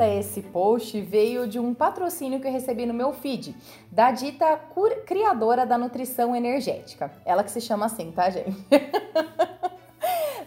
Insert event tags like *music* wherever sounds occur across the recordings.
para esse post veio de um patrocínio que eu recebi no meu feed, da dita criadora da nutrição energética. Ela que se chama assim, tá, gente? *laughs*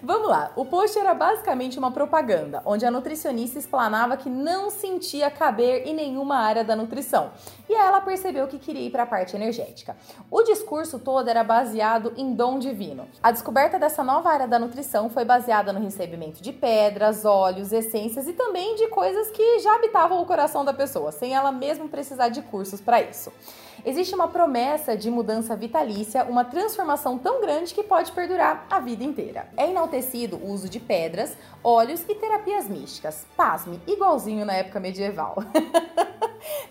Vamos lá, o post era basicamente uma propaganda, onde a nutricionista explanava que não sentia caber em nenhuma área da nutrição. E ela percebeu que queria ir para a parte energética. O discurso todo era baseado em dom divino. A descoberta dessa nova área da nutrição foi baseada no recebimento de pedras, óleos, essências e também de coisas que já habitavam o coração da pessoa, sem ela mesmo precisar de cursos para isso. Existe uma promessa de mudança vitalícia, uma transformação tão grande que pode perdurar a vida inteira. É enaltecido o uso de pedras, óleos e terapias místicas. Pasme, igualzinho na época medieval. *laughs*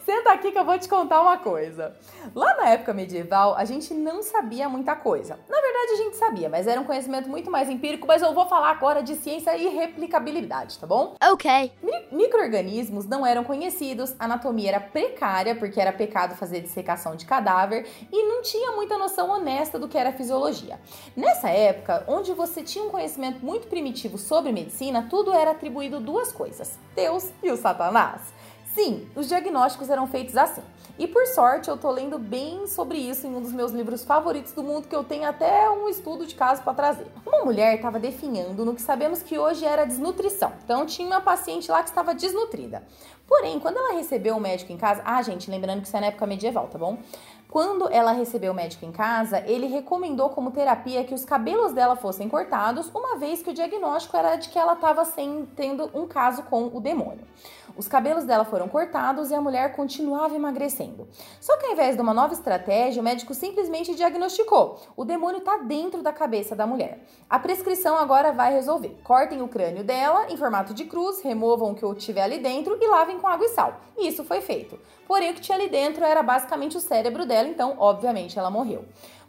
Senta aqui que eu vou te contar uma coisa. Lá na época medieval, a gente não sabia muita coisa. Na verdade, a gente sabia, mas era um conhecimento muito mais empírico, mas eu vou falar agora de ciência e replicabilidade, tá bom? Ok. Mi microorganismos não eram conhecidos, anatomia era precária, porque era pecado fazer dissecação de cadáver, e não tinha muita noção honesta do que era fisiologia. Nessa época, onde você tinha um conhecimento muito primitivo sobre medicina, tudo era atribuído duas coisas: Deus e o Satanás. Sim, os diagnósticos eram feitos assim. E por sorte, eu tô lendo bem sobre isso em um dos meus livros favoritos do mundo, que eu tenho até um estudo de caso para trazer. Uma mulher estava definhando no que sabemos que hoje era desnutrição. Então tinha uma paciente lá que estava desnutrida. Porém, quando ela recebeu o médico em casa, ah, gente, lembrando que isso é na época medieval, tá bom? Quando ela recebeu o médico em casa, ele recomendou como terapia que os cabelos dela fossem cortados, uma vez que o diagnóstico era de que ela estava tendo um caso com o demônio. Os cabelos dela foram cortados e a mulher continuava emagrecendo. Só que ao invés de uma nova estratégia, o médico simplesmente diagnosticou: o demônio está dentro da cabeça da mulher. A prescrição agora vai resolver. Cortem o crânio dela em formato de cruz, removam o que tiver ali dentro e lavem com água e sal. E isso foi feito. Porém, o que tinha ali dentro era basicamente o cérebro dela, então, obviamente, ela morreu.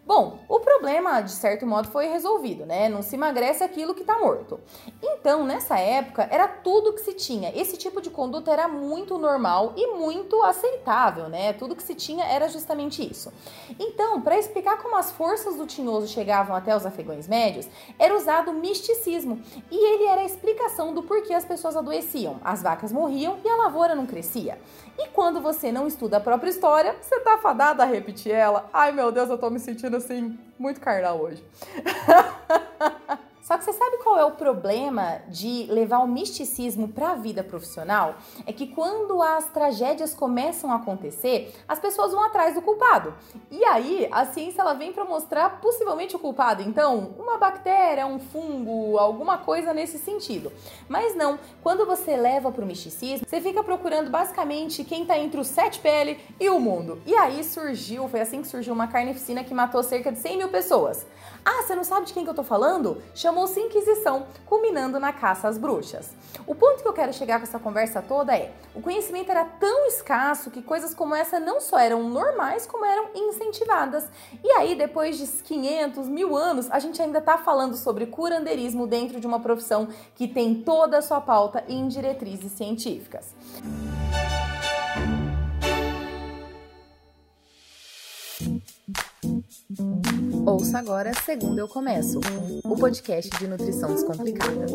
Bom, o problema, de certo modo, foi resolvido, né? Não se emagrece aquilo que está morto. Então, nessa época, era tudo que se tinha. Esse tipo de conduta era muito normal e muito aceitável, né? Tudo que se tinha era justamente isso. Então, para explicar como as forças do tinhoso chegavam até os afegões médios, era usado o misticismo. E ele era a explicação do porquê as pessoas adoeciam. As vacas morriam e a lavoura não crescia. E quando você não estuda a própria história, você tá fadada a repetir ela. Ai meu Deus, eu tô me sentindo assim, muito carnal hoje. *laughs* Só que você sabe qual é o problema de levar o misticismo para a vida profissional? É que quando as tragédias começam a acontecer, as pessoas vão atrás do culpado. E aí, a ciência ela vem para mostrar possivelmente o culpado. Então, uma bactéria, um fungo, alguma coisa nesse sentido. Mas não, quando você leva para o misticismo, você fica procurando basicamente quem está entre o sete pele e o mundo. E aí surgiu, foi assim que surgiu uma carnificina que matou cerca de 100 mil pessoas. Ah, você não sabe de quem que eu tô falando? Chamou-se Inquisição, culminando na caça às bruxas. O ponto que eu quero chegar com essa conversa toda é: o conhecimento era tão escasso que coisas como essa não só eram normais, como eram incentivadas. E aí, depois de 500, mil anos, a gente ainda tá falando sobre curandeirismo dentro de uma profissão que tem toda a sua pauta em diretrizes científicas. Ouça agora Segundo Eu Começo, o podcast de nutrição descomplicada.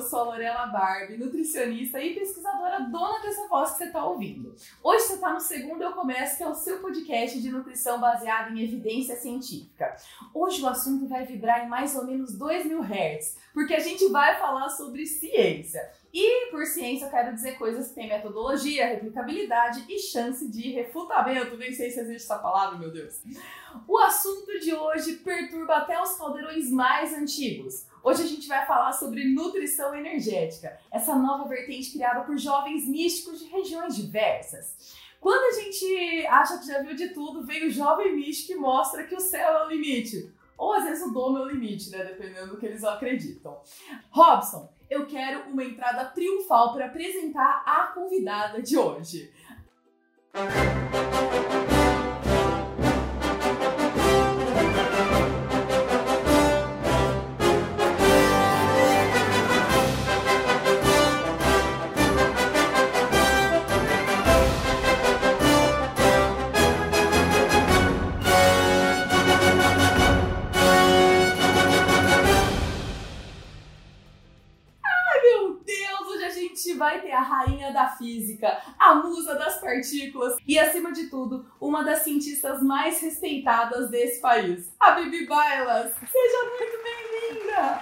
Sou a Lorela Barbie, nutricionista e pesquisadora dona dessa voz que você está ouvindo. Hoje você está no segundo Eu Começo, que é o seu podcast de nutrição baseado em evidência científica. Hoje o assunto vai vibrar em mais ou menos 2 mil hertz, porque a gente vai falar sobre ciência. E por ciência eu quero dizer coisas que têm metodologia, replicabilidade e chance de refutamento. Nem sei se existe essa palavra, meu Deus. O assunto de hoje perturba até os caldeirões mais antigos. Hoje a gente vai falar sobre nutrição energética, essa nova vertente criada por jovens místicos de regiões diversas. Quando a gente acha que já viu de tudo, vem o jovem místico e mostra que o céu é o limite. Ou às vezes o dom é o limite, né? Dependendo do que eles acreditam. Robson, eu quero uma entrada triunfal para apresentar a convidada de hoje. Música física, a musa das partículas e, acima de tudo, uma das cientistas mais respeitadas desse país, a Bibi Bailas. Seja muito bem-vinda!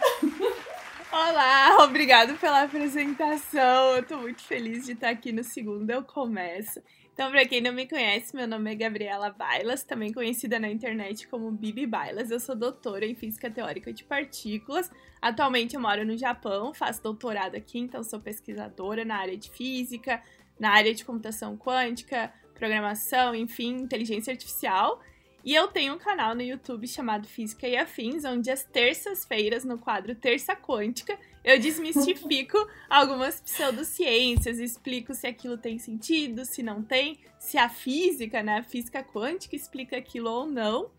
Olá, obrigado pela apresentação. Eu tô muito feliz de estar aqui no segundo Eu Começo. Então, para quem não me conhece, meu nome é Gabriela Bailas, também conhecida na internet como Bibi Bailas. Eu sou doutora em Física Teórica de Partículas. Atualmente eu moro no Japão, faço doutorado aqui, então sou pesquisadora na área de física, na área de computação quântica, programação, enfim, inteligência artificial. E eu tenho um canal no YouTube chamado Física e Afins, onde às terças-feiras, no quadro Terça Quântica, eu desmistifico *laughs* algumas pseudociências, explico se aquilo tem sentido, se não tem, se a física, né, a física quântica explica aquilo ou não.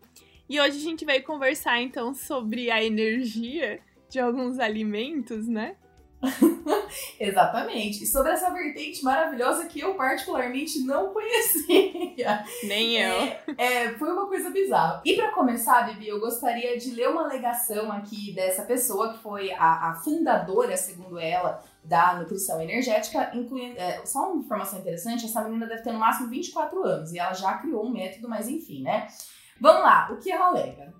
E hoje a gente vai conversar então sobre a energia de alguns alimentos, né? *laughs* Exatamente. E sobre essa vertente maravilhosa que eu particularmente não conhecia. Nem eu. É, é, foi uma coisa bizarra. E para começar, Bibi, eu gostaria de ler uma alegação aqui dessa pessoa que foi a, a fundadora, segundo ela, da nutrição energética, incluindo. É, só uma informação interessante: essa menina deve ter no máximo 24 anos e ela já criou um método, mas enfim, né? Vamos lá, o que ela alega?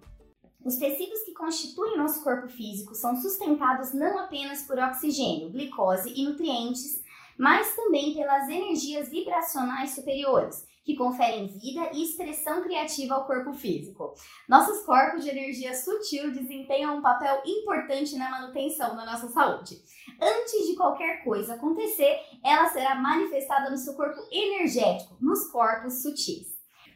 Os tecidos que constituem nosso corpo físico são sustentados não apenas por oxigênio, glicose e nutrientes, mas também pelas energias vibracionais superiores, que conferem vida e expressão criativa ao corpo físico. Nossos corpos de energia sutil desempenham um papel importante na manutenção da nossa saúde. Antes de qualquer coisa acontecer, ela será manifestada no seu corpo energético, nos corpos sutis.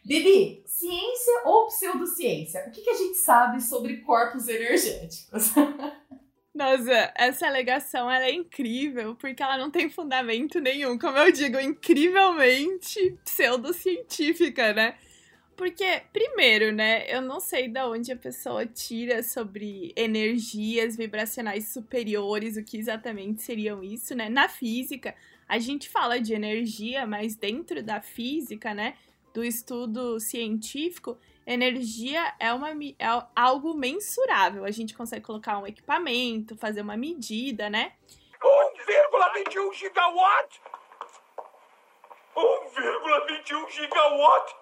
Bibi, ciência ou pseudociência? O que, que a gente sabe sobre corpos energéticos? *laughs* Nossa, essa alegação ela é incrível, porque ela não tem fundamento nenhum. Como eu digo, incrivelmente pseudocientífica, né? Porque, primeiro, né, eu não sei de onde a pessoa tira sobre energias vibracionais superiores, o que exatamente seriam isso, né? Na física, a gente fala de energia, mas dentro da física, né, do estudo científico, energia é, uma, é algo mensurável. A gente consegue colocar um equipamento, fazer uma medida, né? 1,21 gigawatt? 1,21 gigawatt?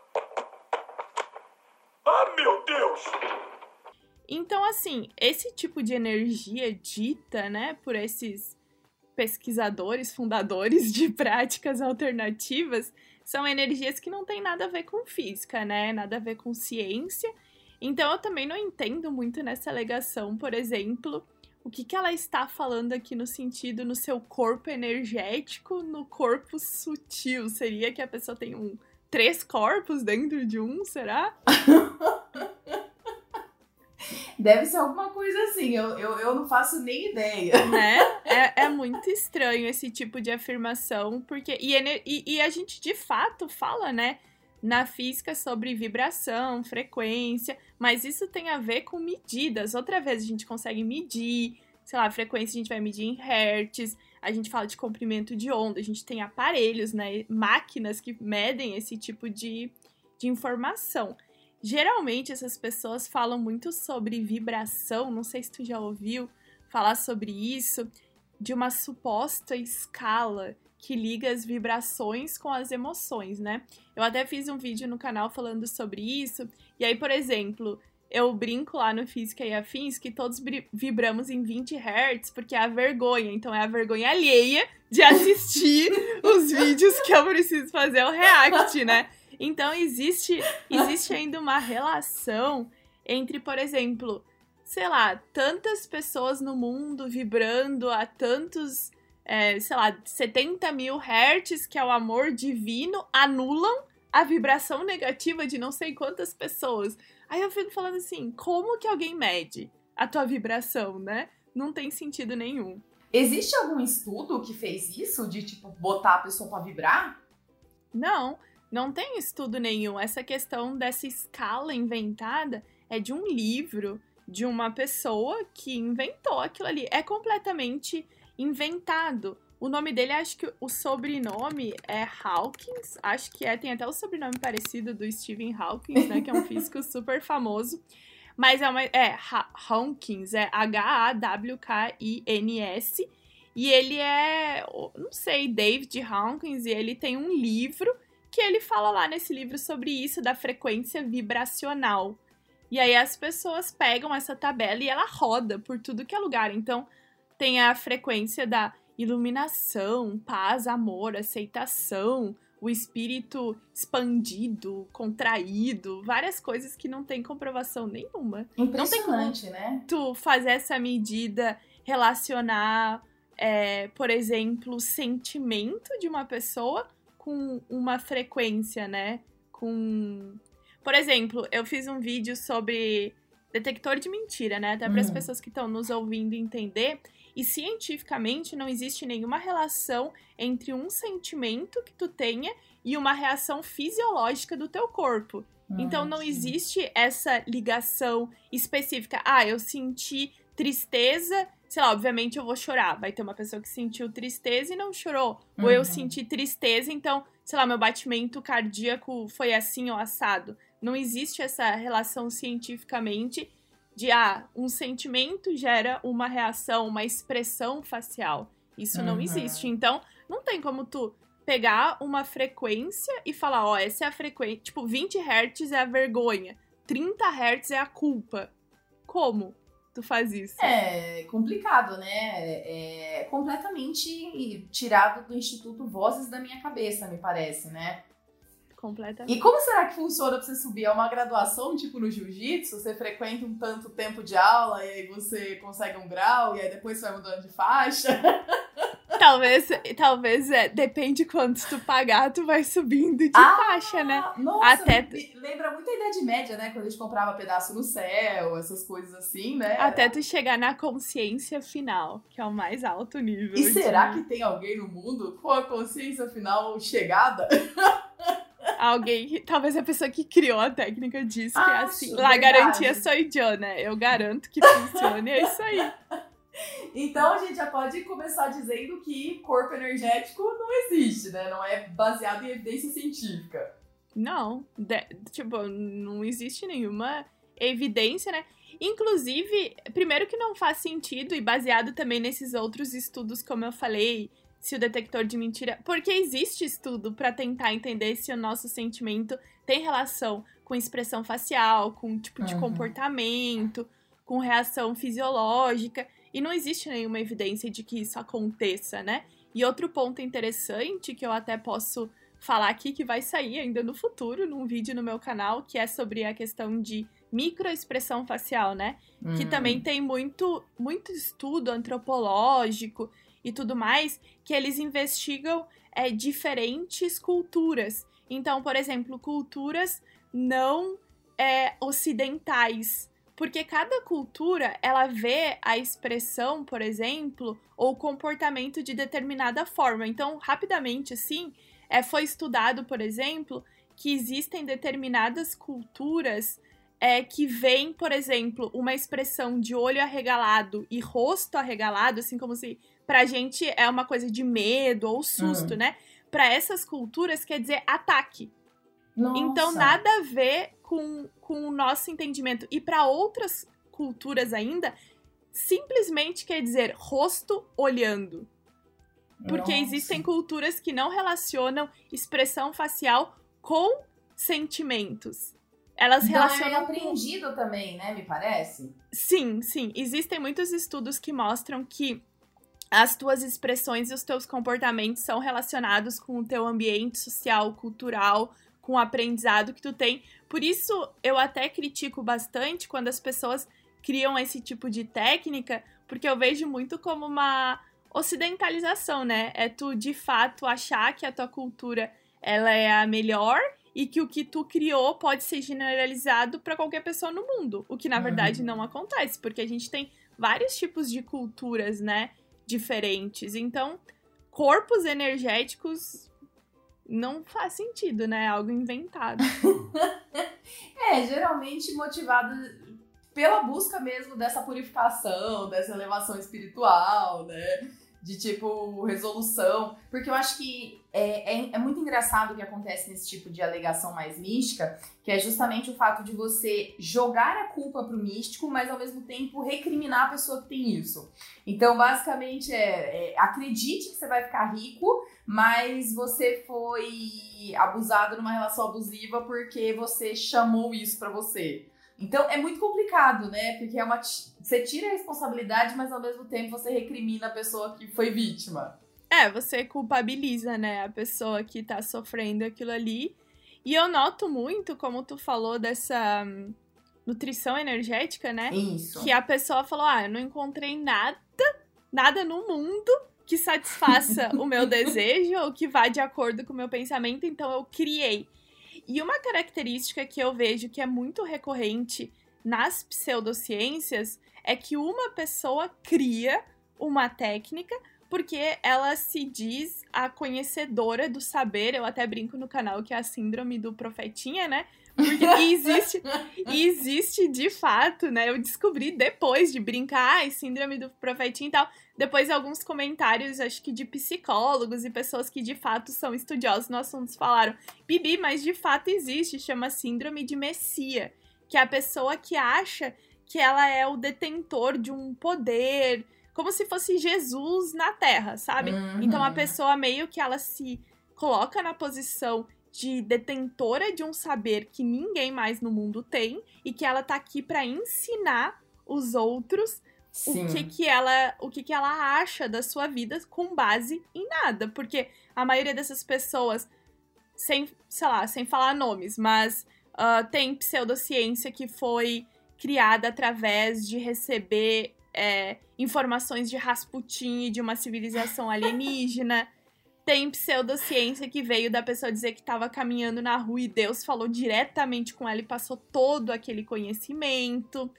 Ah, meu Deus! Então, assim, esse tipo de energia dita, né, por esses pesquisadores, fundadores de *laughs* práticas alternativas, são energias que não têm nada a ver com física, né? Nada a ver com ciência. Então eu também não entendo muito nessa alegação, por exemplo, o que, que ela está falando aqui no sentido no seu corpo energético, no corpo sutil. Seria que a pessoa tem um três corpos dentro de um, será? *laughs* Deve ser alguma coisa assim, eu, eu, eu não faço nem ideia. *laughs* Né? É, é muito estranho esse tipo de afirmação, porque. E, e, e a gente de fato fala, né? Na física sobre vibração, frequência, mas isso tem a ver com medidas. Outra vez a gente consegue medir, sei lá, a frequência a gente vai medir em hertz, a gente fala de comprimento de onda, a gente tem aparelhos, né, máquinas que medem esse tipo de, de informação. Geralmente essas pessoas falam muito sobre vibração, não sei se tu já ouviu falar sobre isso, de uma suposta escala que liga as vibrações com as emoções, né? Eu até fiz um vídeo no canal falando sobre isso, e aí, por exemplo, eu brinco lá no Física e Afins que todos vibramos em 20 Hz porque é a vergonha. Então é a vergonha alheia de assistir *laughs* os vídeos que eu preciso fazer o react, né? Então existe, existe ainda uma relação entre, por exemplo, sei lá, tantas pessoas no mundo vibrando a tantos, é, sei lá, 70 mil hertz, que é o amor divino, anulam a vibração negativa de não sei quantas pessoas. Aí eu fico falando assim, como que alguém mede a tua vibração, né? Não tem sentido nenhum. Existe algum estudo que fez isso, de tipo, botar a pessoa pra vibrar? Não. Não tem estudo nenhum. Essa questão dessa escala inventada é de um livro de uma pessoa que inventou aquilo ali. É completamente inventado. O nome dele, acho que o sobrenome é Hawkins. Acho que é, tem até o sobrenome parecido do Stephen Hawkins, né? Que é um *laughs* físico super famoso. Mas é uma. É, Hawkins, é H-A-W-K-I-N-S. E ele é, não sei, David Hawkins, e ele tem um livro que ele fala lá nesse livro sobre isso, da frequência vibracional. E aí as pessoas pegam essa tabela e ela roda por tudo que é lugar. Então, tem a frequência da iluminação, paz, amor, aceitação, o espírito expandido, contraído, várias coisas que não tem comprovação nenhuma. Impressionante, não tem como né? Tu fazer essa medida, relacionar, é, por exemplo, o sentimento de uma pessoa com uma frequência, né? Com. Por exemplo, eu fiz um vídeo sobre detector de mentira, né? Até para as uhum. pessoas que estão nos ouvindo entender. E cientificamente não existe nenhuma relação entre um sentimento que tu tenha e uma reação fisiológica do teu corpo. Ah, então não existe essa ligação específica. Ah, eu senti tristeza, sei lá, obviamente eu vou chorar. Vai ter uma pessoa que sentiu tristeza e não chorou. Uhum. Ou eu uhum. senti tristeza, então, sei lá, meu batimento cardíaco foi assim ou assado. Não existe essa relação cientificamente de ah, um sentimento gera uma reação, uma expressão facial. Isso uhum. não existe. Então, não tem como tu pegar uma frequência e falar, ó, oh, essa é a frequência, tipo, 20 Hz é a vergonha, 30 Hz é a culpa. Como tu faz isso? É complicado, né? É completamente tirado do Instituto Vozes da minha cabeça, me parece, né? Completamente. E como será que funciona pra você subir? É uma graduação, tipo no jiu-jitsu? Você frequenta um tanto tempo de aula e aí você consegue um grau e aí depois você vai mudando de faixa? *laughs* Talvez, talvez é, depende quanto tu pagar, tu vai subindo de ah, faixa, né? Nossa, Até... lembra muito a Idade Média, né? Quando a gente comprava pedaço no céu, essas coisas assim, né? Até tu chegar na consciência final, que é o mais alto nível. E será que tem alguém no mundo com a consciência final chegada? *laughs* Alguém, talvez a pessoa que criou a técnica disse que é assim. Lá garantia sou eu, né? Eu garanto que funcione, é isso aí. Então a gente já pode começar dizendo que corpo energético não existe, né? Não é baseado em evidência científica. Não, de, tipo, não existe nenhuma evidência, né? Inclusive, primeiro que não faz sentido e baseado também nesses outros estudos, como eu falei, se o detector de mentira, porque existe estudo para tentar entender se o nosso sentimento tem relação com expressão facial, com tipo de uhum. comportamento, com reação fisiológica. E não existe nenhuma evidência de que isso aconteça, né? E outro ponto interessante que eu até posso falar aqui, que vai sair ainda no futuro, num vídeo no meu canal, que é sobre a questão de microexpressão facial, né? Hum. Que também tem muito, muito estudo antropológico e tudo mais, que eles investigam é, diferentes culturas. Então, por exemplo, culturas não é, ocidentais porque cada cultura, ela vê a expressão, por exemplo, ou o comportamento de determinada forma. Então, rapidamente, assim, é, foi estudado, por exemplo, que existem determinadas culturas é, que veem, por exemplo, uma expressão de olho arregalado e rosto arregalado, assim como se pra gente é uma coisa de medo ou susto, uhum. né? Para essas culturas quer dizer ataque. Nossa. Então nada a ver com, com o nosso entendimento. E para outras culturas ainda, simplesmente quer dizer rosto olhando. Porque Nossa. existem culturas que não relacionam expressão facial com sentimentos. Elas então relacionam. É aprendido com... também, né? Me parece. Sim, sim. Existem muitos estudos que mostram que as tuas expressões e os teus comportamentos são relacionados com o teu ambiente social, cultural, com o aprendizado que tu tem. Por isso, eu até critico bastante quando as pessoas criam esse tipo de técnica, porque eu vejo muito como uma ocidentalização, né? É tu de fato achar que a tua cultura ela é a melhor e que o que tu criou pode ser generalizado para qualquer pessoa no mundo, o que na verdade uhum. não acontece, porque a gente tem vários tipos de culturas, né, diferentes. Então, corpos energéticos não faz sentido, né? Algo inventado. *laughs* é, geralmente motivado pela busca mesmo dessa purificação, dessa elevação espiritual, né? De tipo resolução, porque eu acho que é, é, é, muito engraçado o que acontece nesse tipo de alegação mais mística, que é justamente o fato de você jogar a culpa pro místico, mas ao mesmo tempo recriminar a pessoa que tem isso. Então, basicamente, é, é acredite que você vai ficar rico, mas você foi abusado numa relação abusiva porque você chamou isso para você. Então é muito complicado, né? Porque é uma você tira a responsabilidade, mas ao mesmo tempo você recrimina a pessoa que foi vítima. É, você culpabiliza, né, a pessoa que tá sofrendo aquilo ali. E eu noto muito, como tu falou dessa hum, nutrição energética, né? Isso. Que a pessoa falou: "Ah, eu não encontrei nada, nada no mundo que satisfaça o meu *laughs* desejo ou que vá de acordo com o meu pensamento, então eu criei". E uma característica que eu vejo que é muito recorrente nas pseudociências é que uma pessoa cria uma técnica porque ela se diz a conhecedora do saber. Eu até brinco no canal que é a síndrome do profetinha, né? Porque *laughs* existe, existe de fato, né? Eu descobri depois de brincar, ai, síndrome do profetinho e tal. Depois alguns comentários, acho que de psicólogos e pessoas que de fato são estudiosos no assunto falaram: Bibi, mas de fato existe, chama síndrome de Messia, que é a pessoa que acha que ela é o detentor de um poder, como se fosse Jesus na Terra, sabe? Uhum. Então a pessoa meio que ela se coloca na posição de detentora de um saber que ninguém mais no mundo tem e que ela tá aqui para ensinar os outros Sim. o que que ela o que que ela acha da sua vida com base em nada, porque a maioria dessas pessoas sem, sei lá, sem falar nomes, mas uh, tem pseudociência que foi criada através de receber é, informações de Rasputin e de uma civilização alienígena. *laughs* Tem pseudociência que veio da pessoa dizer que estava caminhando na rua e Deus falou diretamente com ela e passou todo aquele conhecimento.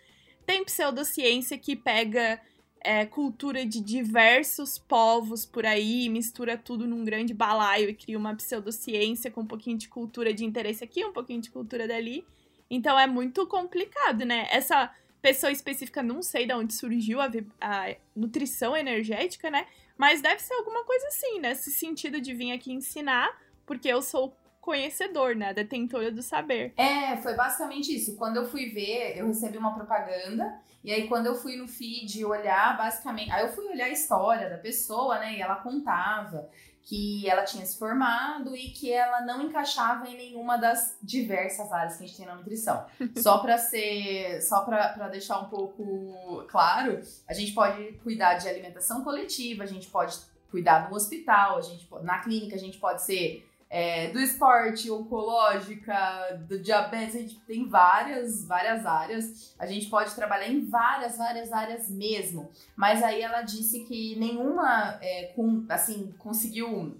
Tem pseudociência que pega é, cultura de diversos povos por aí, mistura tudo num grande balaio e cria uma pseudociência com um pouquinho de cultura de interesse aqui, um pouquinho de cultura dali. Então é muito complicado, né? Essa pessoa específica, não sei de onde surgiu a, a nutrição energética, né? Mas deve ser alguma coisa assim, nesse sentido de vir aqui ensinar, porque eu sou conhecedor, né? Detentora do saber. É, foi basicamente isso. Quando eu fui ver, eu recebi uma propaganda. E aí, quando eu fui no feed olhar, basicamente. Aí eu fui olhar a história da pessoa, né? E ela contava que ela tinha se formado e que ela não encaixava em nenhuma das diversas áreas que a gente tem na nutrição. *laughs* só para ser, só para deixar um pouco claro, a gente pode cuidar de alimentação coletiva, a gente pode cuidar no hospital, a gente na clínica a gente pode ser é, do esporte, oncológica, do diabetes, a gente tem várias, várias áreas. A gente pode trabalhar em várias, várias áreas mesmo. Mas aí ela disse que nenhuma, é, com, assim, conseguiu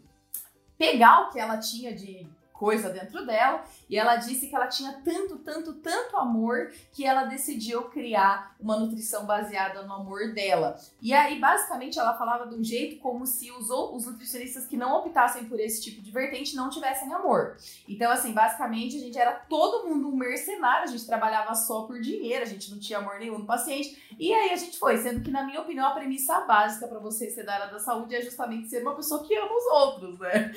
pegar o que ela tinha de coisa dentro dela, e ela disse que ela tinha tanto, tanto, tanto amor que ela decidiu criar uma nutrição baseada no amor dela. E aí, basicamente, ela falava de um jeito como se os, os nutricionistas que não optassem por esse tipo de vertente não tivessem amor. Então, assim, basicamente, a gente era todo mundo um mercenário, a gente trabalhava só por dinheiro, a gente não tinha amor nenhum no paciente. E aí a gente foi, sendo que, na minha opinião, a premissa básica para você ser da área da saúde é justamente ser uma pessoa que ama os outros, né?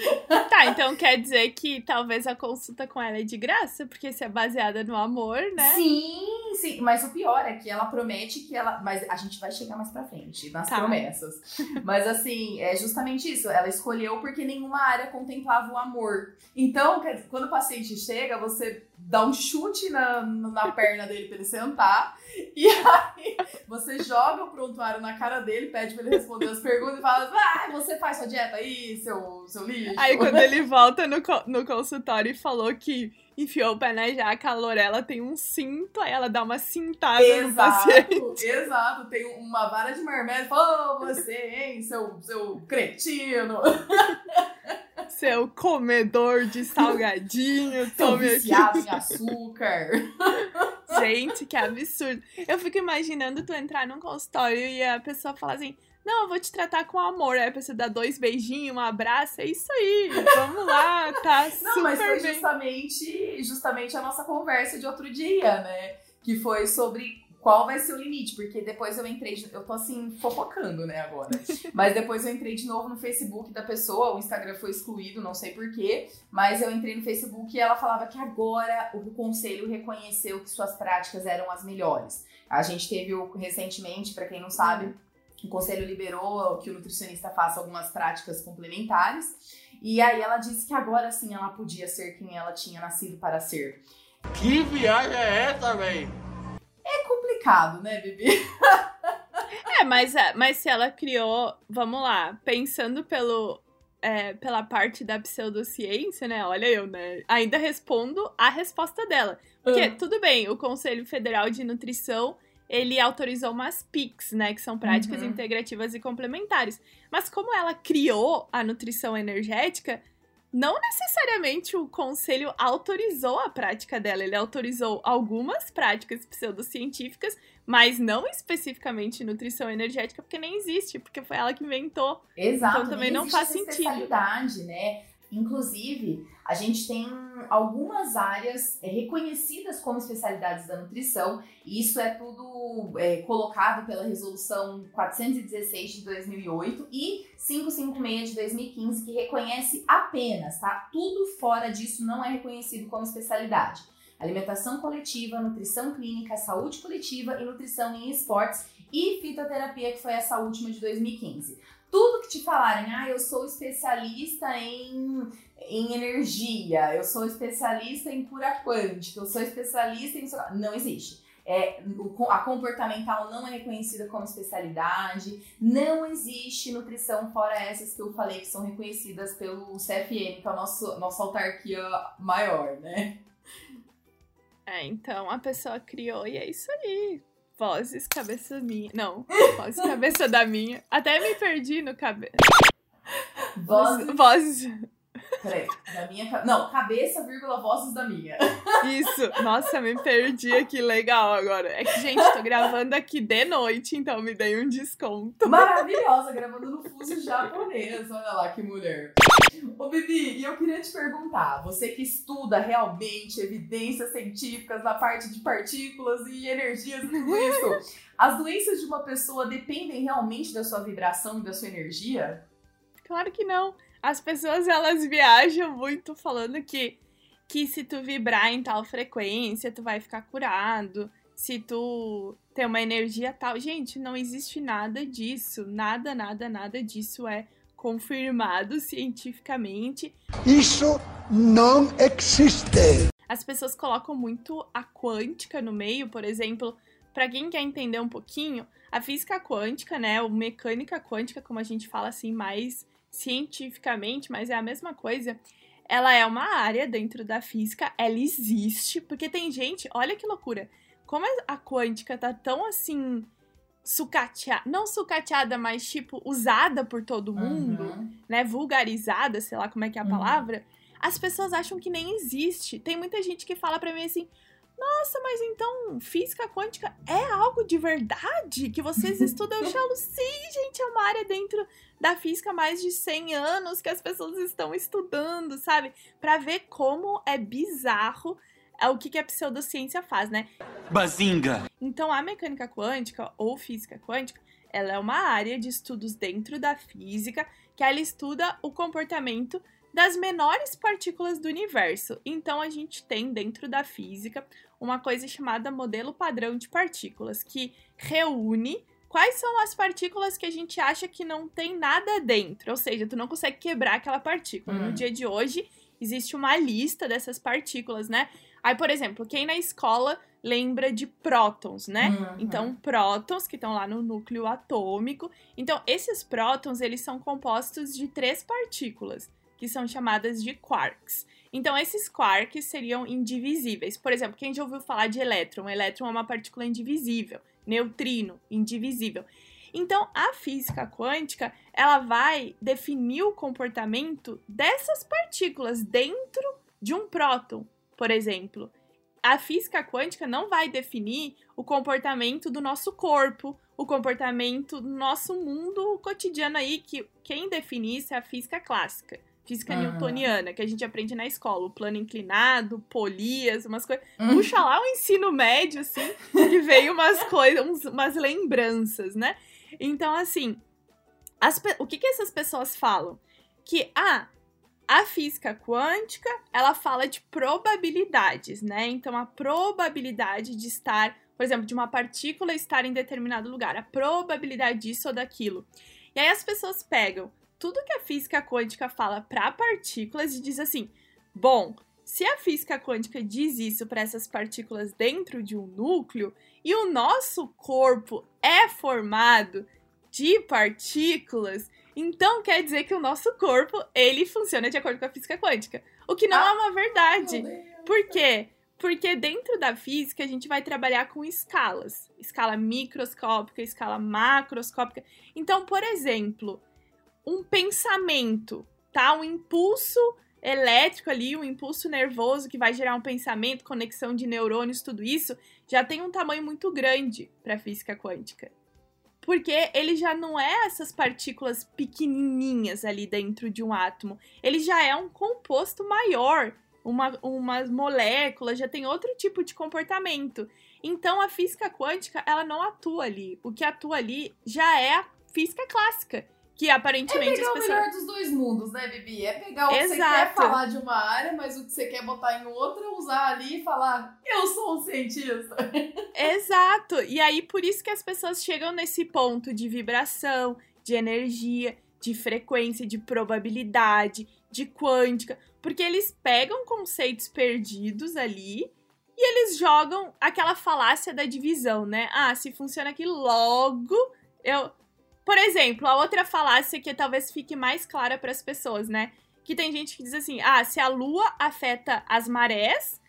Tá, então quer dizer que talvez a consulta com ela é de graça, porque se é baseada no amor, né? Sim, sim. Mas o pior é que ela promete que ela. Mas a gente vai chegar mais pra frente nas tá. promessas. *laughs* Mas assim, é justamente isso. Ela escolheu porque nenhuma área contemplava o amor. Então, quando o paciente chega, você dá um chute na, na perna dele pra ele sentar. *laughs* E aí você joga o prontuário na cara dele, pede pra ele responder as perguntas e fala: Ah, você faz sua dieta aí, seu, seu lixo. Aí quando ele volta no, no consultório e falou que enfiou o pé na jaca, a Lorela tem um cinto, aí ela dá uma cintada exato, no paciente. Exato, tem uma vara de marmelo e fala, oh, você, hein, seu, seu cretino. *laughs* Seu comedor de salgadinho, tome aqui. em *laughs* açúcar. Gente, que absurdo. Eu fico imaginando tu entrar num consultório e a pessoa falar assim, não, eu vou te tratar com amor. Aí a pessoa dá dois beijinhos, um abraço, é isso aí. Vamos lá, tá *laughs* Não, super mas foi bem. justamente, justamente a nossa conversa de outro dia, né? Que foi sobre qual vai ser o limite, porque depois eu entrei, de, eu tô assim, fofocando, né, agora. *laughs* Mas depois eu entrei de novo no Facebook da pessoa, o Instagram foi excluído, não sei porquê, mas eu entrei no Facebook e ela falava que agora o conselho reconheceu que suas práticas eram as melhores. A gente teve o, recentemente, para quem não sabe, o conselho liberou que o nutricionista faça algumas práticas complementares. E aí ela disse que agora sim ela podia ser quem ela tinha nascido para ser. Que viagem é essa, velho? É complicado, né, Bibi? *laughs* é, mas, é, mas se ela criou, vamos lá, pensando pelo, é, pela parte da pseudociência, né? Olha eu, né? Ainda respondo a resposta dela. Porque, uhum. tudo bem, o Conselho Federal de Nutrição ele autorizou umas PICs, né? Que são práticas uhum. integrativas e complementares. Mas como ela criou a nutrição energética, não necessariamente o conselho autorizou a prática dela. Ele autorizou algumas práticas pseudocientíficas, mas não especificamente nutrição energética, porque nem existe, porque foi ela que inventou. Exato. Então também não faz sentido. especialidade, né? Inclusive, a gente tem algumas áreas é, reconhecidas como especialidades da nutrição, e isso é tudo é, colocado pela Resolução 416 de 2008 e 556 de 2015, que reconhece apenas, tá? Tudo fora disso não é reconhecido como especialidade. Alimentação coletiva, nutrição clínica, saúde coletiva e nutrição em esportes e fitoterapia, que foi essa última de 2015 tudo que te falarem, ah, eu sou especialista em, em energia, eu sou especialista em cura quântica, eu sou especialista em. Não existe. É, a comportamental não é reconhecida como especialidade, não existe nutrição fora essas que eu falei que são reconhecidas pelo CFM, que é a nosso, nossa autarquia maior, né? É, então a pessoa criou e é isso aí. Vozes, cabeça minha. Não, vozes, cabeça da minha. Até me perdi no cabelo. Vozes. Vozes. Peraí, da minha. Não, cabeça, vírgula, vozes da minha. Isso. Nossa, me perdi aqui. Legal agora. É que, gente, tô gravando aqui de noite, então me dei um desconto. Maravilhosa, gravando no fuso japonês. Olha lá que mulher. Ô, Bibi, e eu queria te perguntar, você que estuda realmente evidências científicas na parte de partículas e energias e tudo isso, as doenças de uma pessoa dependem realmente da sua vibração e da sua energia? Claro que não. As pessoas, elas viajam muito falando que, que se tu vibrar em tal frequência, tu vai ficar curado. Se tu tem uma energia tal. Gente, não existe nada disso. Nada, nada, nada disso é confirmado cientificamente. Isso não existe. As pessoas colocam muito a quântica no meio, por exemplo, para quem quer entender um pouquinho, a física quântica, né, ou mecânica quântica, como a gente fala assim mais cientificamente, mas é a mesma coisa. Ela é uma área dentro da física, ela existe, porque tem gente, olha que loucura. Como a quântica tá tão assim sucateada, não sucateada, mas tipo usada por todo mundo, uhum. né, vulgarizada, sei lá como é que é a uhum. palavra, as pessoas acham que nem existe. Tem muita gente que fala para mim assim: "Nossa, mas então física quântica é algo de verdade que vocês *laughs* estudam?" Eu falo: "Sim, gente, é uma área dentro da física há mais de 100 anos que as pessoas estão estudando, sabe? Para ver como é bizarro é o que, que a pseudociência faz, né? Bazinga! Então, a mecânica quântica ou física quântica, ela é uma área de estudos dentro da física que ela estuda o comportamento das menores partículas do universo. Então, a gente tem dentro da física uma coisa chamada modelo padrão de partículas, que reúne quais são as partículas que a gente acha que não tem nada dentro, ou seja, tu não consegue quebrar aquela partícula. Hum. No dia de hoje, existe uma lista dessas partículas, né? Aí, por exemplo, quem na escola lembra de prótons, né? Uhum. Então, prótons que estão lá no núcleo atômico. Então, esses prótons, eles são compostos de três partículas, que são chamadas de quarks. Então, esses quarks seriam indivisíveis. Por exemplo, quem já ouviu falar de elétron? O elétron é uma partícula indivisível. Neutrino, indivisível. Então, a física quântica, ela vai definir o comportamento dessas partículas dentro de um próton, por exemplo. A física quântica não vai definir o comportamento do nosso corpo, o comportamento do nosso mundo cotidiano aí, que quem define isso é a física clássica. Física Aham. newtoniana, que a gente aprende na escola, o plano inclinado, polias, umas coisas. Hum. Puxa lá o ensino médio, assim, que veio umas coisas, umas lembranças, né? Então, assim, as o que, que essas pessoas falam? Que, ah, a física quântica, ela fala de probabilidades, né? Então, a probabilidade de estar, por exemplo, de uma partícula estar em determinado lugar, a probabilidade disso ou daquilo. E aí as pessoas pegam tudo que a física quântica fala para partículas e diz assim: bom, se a física quântica diz isso para essas partículas dentro de um núcleo e o nosso corpo é formado de partículas, então quer dizer que o nosso corpo ele funciona de acordo com a física quântica, o que não Ah, é uma verdade. Por quê? Porque dentro da física a gente vai trabalhar com escalas. Escala microscópica, escala macroscópica. Então, por exemplo, um pensamento, tá? Um impulso elétrico ali, um impulso nervoso que vai gerar um pensamento, conexão de neurônios, tudo isso, já tem um tamanho muito grande para física quântica. Porque ele já não é essas partículas pequenininhas ali dentro de um átomo. Ele já é um composto maior uma, umas moléculas, já tem outro tipo de comportamento. Então a física quântica, ela não atua ali. O que atua ali já é a física clássica, que É aparentemente pegar as o pessoas melhor dos dois mundos, né, Bibi? É pegar o que você Exato. quer falar de uma área, mas o que você quer botar em outra, usar ali e falar, eu sou um cientista. *laughs* Exato. E aí por isso que as pessoas chegam nesse ponto de vibração, de energia, de frequência, de probabilidade, de quântica, porque eles pegam conceitos perdidos ali e eles jogam aquela falácia da divisão, né? Ah, se funciona aqui logo, eu Por exemplo, a outra falácia que talvez fique mais clara para as pessoas, né? Que tem gente que diz assim: "Ah, se a lua afeta as marés,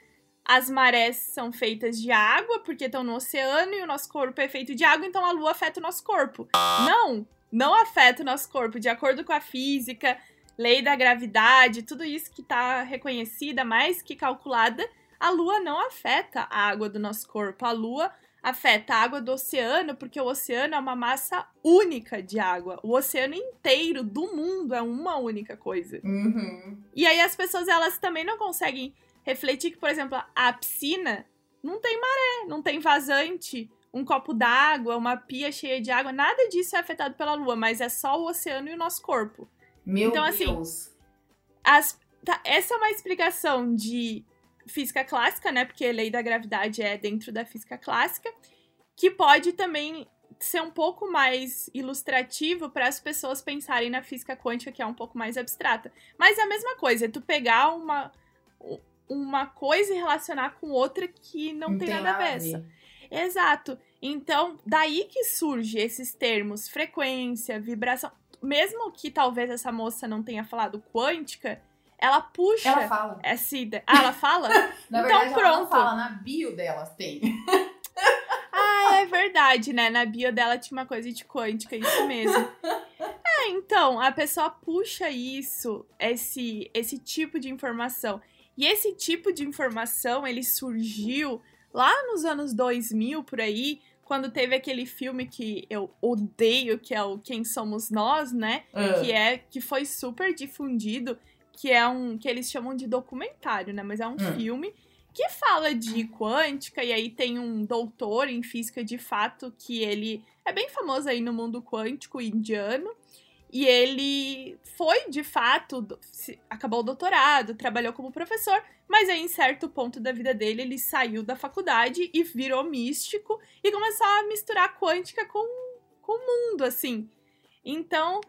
as marés são feitas de água porque estão no oceano e o nosso corpo é feito de água, então a lua afeta o nosso corpo. Não, não afeta o nosso corpo. De acordo com a física, lei da gravidade, tudo isso que está reconhecida, mais que calculada, a lua não afeta a água do nosso corpo. A lua afeta a água do oceano porque o oceano é uma massa única de água. O oceano inteiro do mundo é uma única coisa. Uhum. E aí as pessoas elas também não conseguem refletir que, por exemplo, a piscina não tem maré, não tem vazante, um copo d'água, uma pia cheia de água, nada disso é afetado pela lua, mas é só o oceano e o nosso corpo. Meu Então, assim, Deus. As- tá, essa é uma explicação de física clássica, né? Porque a lei da gravidade é dentro da física clássica, que pode também ser um pouco mais ilustrativo para as pessoas pensarem na física quântica, que é um pouco mais abstrata. Mas é a mesma coisa, é tu pegar uma, uma coisa e relacionar com outra que não, tem, nada a ver. Exato. Então, daí que surge esses termos frequência, vibração. Mesmo que talvez essa moça não tenha falado quântica, ela puxa Ela fala. essa ideia. Ah, ela fala? *laughs* Na Então, verdade, ela não pronto. fala. Na bio dela tem. *laughs* ah, é verdade, né? Na bio dela tinha uma coisa de quântica, isso mesmo. *laughs* É, então, a pessoa puxa isso, esse, esse tipo de informação. E esse tipo de informação, ele surgiu lá nos anos 2000, por aí, quando teve aquele filme que eu odeio, que é o Quem Somos Nós, né? que é que foi super difundido, que é um que eles chamam de documentário, né? Mas é um Hum. filme que fala de quântica e aí tem um doutor em física de fato que ele é bem famoso aí no mundo quântico indiano. E ele foi, de fato, acabou o doutorado, trabalhou como professor, mas aí, em certo ponto da vida dele, ele saiu da faculdade e virou místico e começou a misturar quântica com, com o mundo, assim. Então,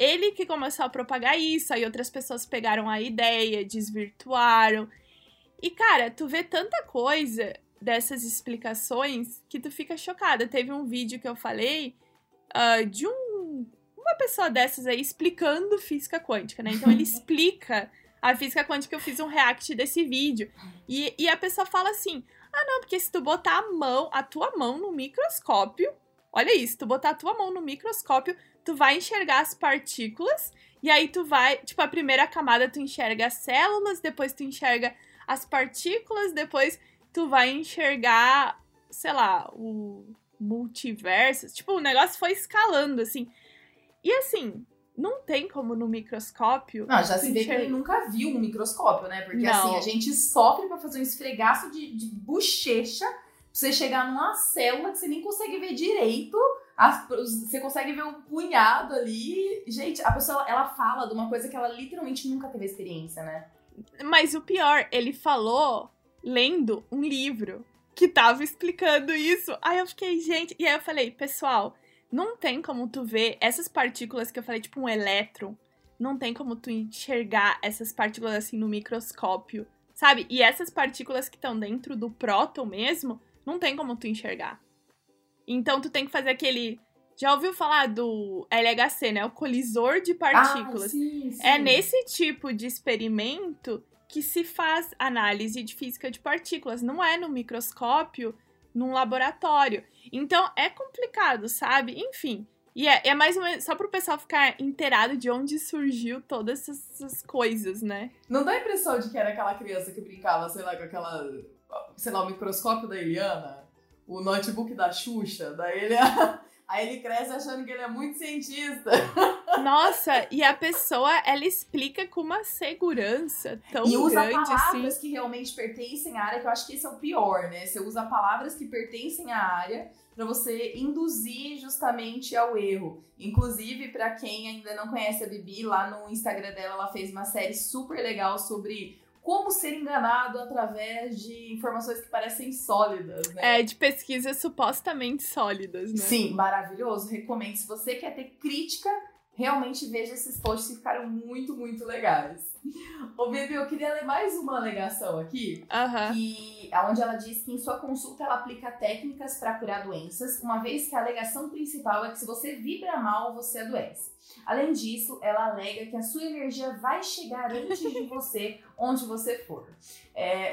ele que começou a propagar isso, aí outras pessoas pegaram a ideia, desvirtuaram. E, cara, tu vê tanta coisa dessas explicações que tu fica chocada. Teve um vídeo que eu falei ah, de um, uma pessoa dessas aí explicando física quântica, né? Então ele *laughs* explica a física quântica. Eu fiz um react desse vídeo. E, e a pessoa fala assim: ah, não, porque se tu botar a mão, a tua mão no microscópio, olha isso, tu botar a tua mão no microscópio, tu vai enxergar as partículas. E aí tu vai, tipo, a primeira camada tu enxerga as células, depois tu enxerga as partículas, depois tu vai enxergar, sei lá, o multiverso. Tipo, o negócio foi escalando, assim. E assim, não tem como no microscópio. Não, já se vê que ele nunca viu um microscópio, né? Porque Não. assim, a gente sofre pra fazer um esfregaço de, de bochecha você chegar numa célula que você nem consegue ver direito. As- você consegue ver um punhado ali. Gente, a pessoa ela fala de uma coisa que ela literalmente nunca teve experiência, né? Mas o pior, ele falou lendo um livro que tava explicando isso. Aí eu fiquei, gente. E aí eu falei, pessoal, não tem como tu ver essas partículas que eu falei, tipo um elétron. Não tem como tu enxergar essas partículas assim no microscópio, sabe? E essas partículas que estão dentro do próton mesmo, não tem como tu enxergar. Então tu tem que fazer aquele. Já ouviu falar do LHC, né? O colisor de partículas. Ah, sim, sim. É nesse tipo de experimento que se faz análise de física de partículas, não é no microscópio, num laboratório. Então é complicado, sabe? Enfim. E é, é mais ou menos só pro pessoal ficar inteirado de onde surgiu todas essas, essas coisas, né? Não dá a impressão de que era aquela criança que brincava, sei lá, com aquela. Sei lá, o microscópio da Eliana, o notebook da Xuxa, daí ele. *laughs* Aí ele cresce achando que ele é muito cientista. Nossa, e a pessoa, ela explica com uma segurança tão e usa grande assim. palavras que realmente pertencem à área, que eu acho que esse é o pior, né? Você usa palavras que pertencem à área para você induzir justamente ao erro. Inclusive, para quem ainda não conhece a Bibi, lá no Instagram dela, ela fez uma série super legal sobre como ser enganado através de informações que parecem sólidas, né? É, de pesquisas supostamente sólidas, né? Sim, maravilhoso. Recomendo. Se você quer ter crítica, realmente veja esses posts que ficaram muito, muito legais. Ô, Bibi, eu queria ler mais uma alegação aqui Aham. que onde ela diz que em sua consulta ela aplica técnicas para curar doenças, uma vez que a alegação principal é que se você vibra mal, você adoece. Além disso, ela alega que a sua energia vai chegar antes de *laughs* você, onde você for. É...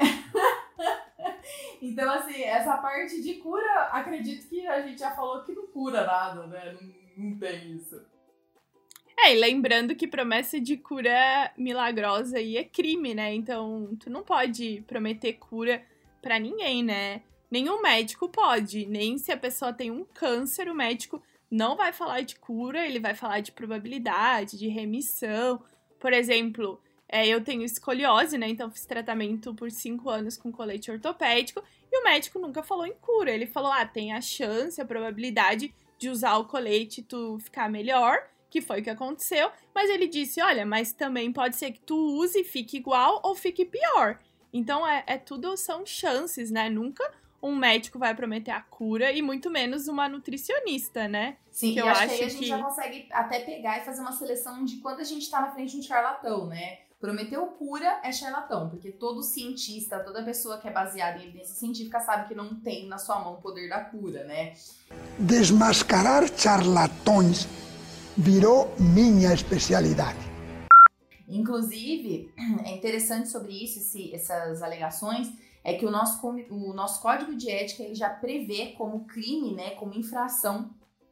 *laughs* então, assim, essa parte de cura, acredito que a gente já falou que não cura nada, né? Não, não tem isso. É, e lembrando que promessa de cura milagrosa aí é crime, né? Então, tu não pode prometer cura pra ninguém, né? Nenhum médico pode, nem se a pessoa tem um câncer, o médico não vai falar de cura, ele vai falar de probabilidade, de remissão. Por exemplo, é, eu tenho escoliose, né? Então fiz tratamento por cinco anos com colete ortopédico e o médico nunca falou em cura. Ele falou: ah, tem a chance, a probabilidade de usar o colete e tu ficar melhor, que foi o que aconteceu. Mas ele disse: olha, mas também pode ser que tu use e fique igual ou fique pior. Então é, é tudo são chances, né? Nunca um médico vai prometer a cura e muito menos uma nutricionista, né? Sim, Que eu acho que aí acho a gente que- já consegue até pegar e fazer uma seleção de quando a gente tá na frente de um charlatão, né? Prometeu cura é charlatão, porque todo cientista, toda pessoa que é baseada em evidência científica sabe que não tem na sua mão o poder da cura, né? Desmascarar charlatões virou minha especialidade. Inclusive, é interessante sobre isso, esse- essas alegações, é que o nosso, o nosso código de ética ele já prevê como crime, né, como infração.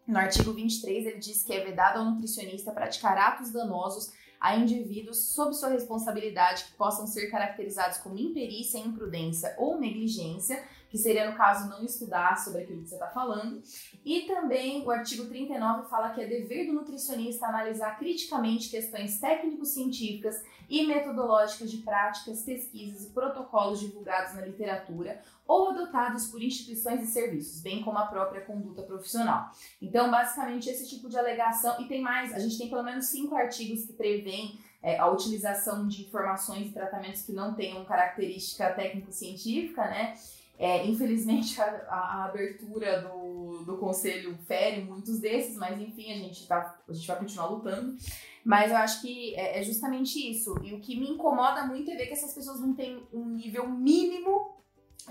No artigo 23, ele diz que é vedado ao nutricionista praticar atos danosos a indivíduos sob sua responsabilidade que possam ser caracterizados como imperícia, imprudência ou negligência, que seria, no caso, não estudar sobre aquilo que você está falando. E também o artigo 39 fala que é dever do nutricionista analisar criticamente questões técnico-científicas e metodológicas de práticas, pesquisas e protocolos divulgados na literatura ou adotados por instituições e serviços, bem como a própria conduta profissional. Então, basicamente, esse tipo de alegação, e tem mais, a gente tem pelo menos cinco artigos que prevêem é, a utilização de informações e tratamentos que não tenham característica técnico-científica, né? É, infelizmente, *laughs* a, a- abertura do, do conselho fere muitos desses, mas enfim, a gente, tá, a gente vai continuar lutando. Mas eu acho que é, é justamente isso. E o que me incomoda muito é ver que essas pessoas não têm um nível mínimo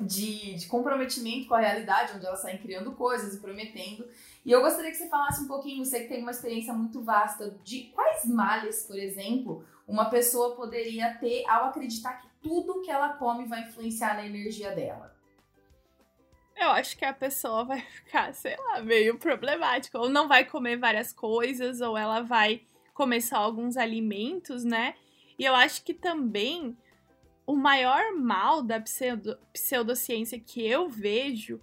de, de comprometimento com a realidade, onde elas saem criando coisas e prometendo. E eu gostaria que você falasse um pouquinho, você que tem uma experiência muito vasta, de quais males, por exemplo, uma pessoa poderia ter ao acreditar que tudo que ela come vai influenciar na energia dela. Eu acho que a pessoa vai *laughs* ficar, sei lá, meio problemática. Ou não vai comer várias coisas, ou ela vai comer só alguns alimentos, né? E eu acho que também o maior mal da pseudo, pseudociência que eu vejo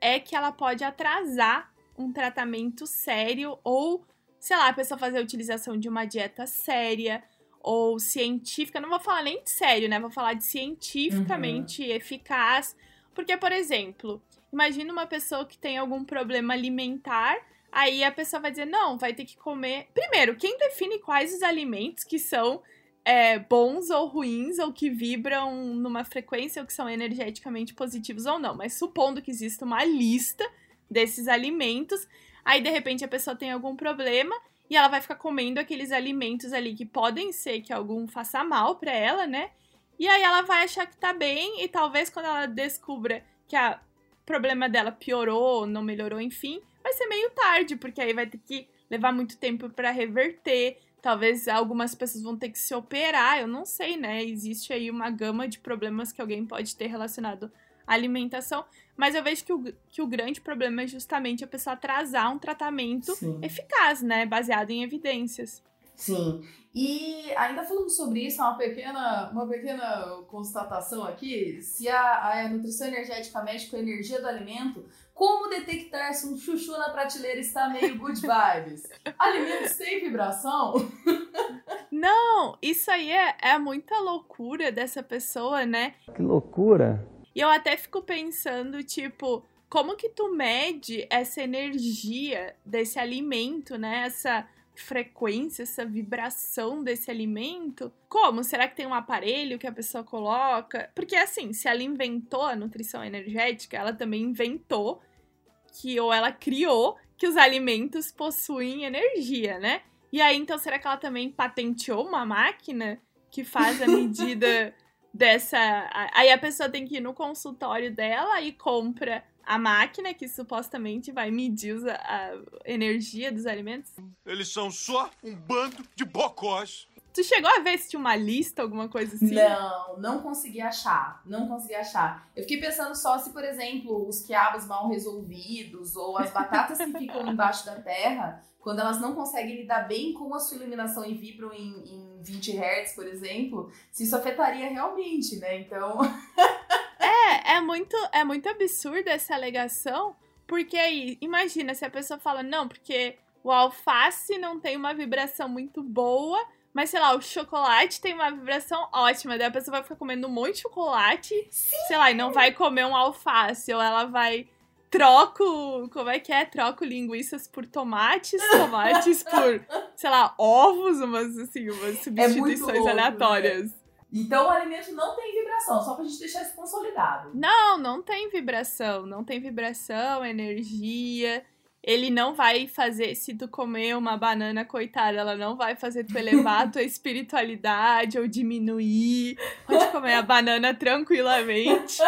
é que ela pode atrasar um tratamento sério ou sei lá, a pessoa fazer a utilização de uma dieta séria ou científica. Não vou falar nem de sério, né? Vou falar de cientificamente uhum. eficaz. Porque, por exemplo, imagina uma pessoa que tem algum problema alimentar. Aí a pessoa vai dizer, não, vai ter que comer. Primeiro, quem define quais os alimentos que são é, bons ou ruins, ou que vibram numa frequência, ou que são energeticamente positivos ou não. Mas supondo que exista uma lista desses alimentos, aí de repente a pessoa tem algum problema e ela vai ficar comendo aqueles alimentos ali que podem ser que algum faça mal para ela, né? E aí ela vai achar que tá bem e talvez quando ela descubra que o problema dela piorou, não melhorou, enfim, vai ser meio tarde, porque aí vai ter que levar muito tempo para reverter. Talvez algumas pessoas vão ter que se operar, eu não sei, né? Existe aí uma gama de problemas que alguém pode ter relacionado à alimentação. Mas eu vejo que o, que o grande problema é justamente a pessoa atrasar um tratamento Sim. eficaz, né? Baseado em evidências. Sim. E ainda falando sobre isso, uma pequena, uma pequena constatação aqui: se a, a nutrição energética mexe com a energia do alimento, como detectar se um chuchu na prateleira está meio good vibes? *laughs* Alimentos têm vibração? *laughs* Não, isso aí é, é muita loucura dessa pessoa, né? Que loucura! E eu até fico pensando, tipo, como que tu mede essa energia desse alimento, né? Essa frequência, essa vibração desse alimento? Como? Será que tem um aparelho que a pessoa coloca? Porque assim, se ela inventou a nutrição energética, ela também inventou que ou ela criou que os alimentos possuem energia, né? E aí, então, será que ela também patenteou uma máquina que faz a medida *laughs* dessa. Aí a pessoa tem que ir no consultório dela e compra a máquina que supostamente vai medir a energia dos alimentos. Eles são só um bando de bocós. Tu chegou a ver se tinha uma lista, alguma coisa assim? Não, não consegui achar. Não consegui achar. Eu fiquei pensando só se, por exemplo, os quiabos mal resolvidos ou as batatas que ficam *laughs* embaixo da terra, quando elas não conseguem lidar bem com a sua iluminação e vibram em, em 20 Hz, por exemplo, se isso afetaria realmente, né? Então. *laughs* é, muito, é muito absurda essa alegação, porque aí, imagina se a pessoa fala, não, porque o alface não tem uma vibração muito boa mas, sei lá, o chocolate tem uma vibração ótima. Daí a pessoa vai ficar comendo um monte de chocolate, Sim. sei lá, e não vai comer um alface. Ou ela vai. Troco. Como é que é? Troco linguiças por tomates, *laughs* tomates por, sei lá, ovos, umas assim, umas é substituições é louco, aleatórias. Né? Então o alimento não tem vibração, só pra gente deixar isso consolidado. Não, não tem vibração. Não tem vibração, energia ele não vai fazer, se tu comer uma banana, coitada, ela não vai fazer tu elevar a tua *laughs* espiritualidade ou diminuir. Pode comer a banana tranquilamente.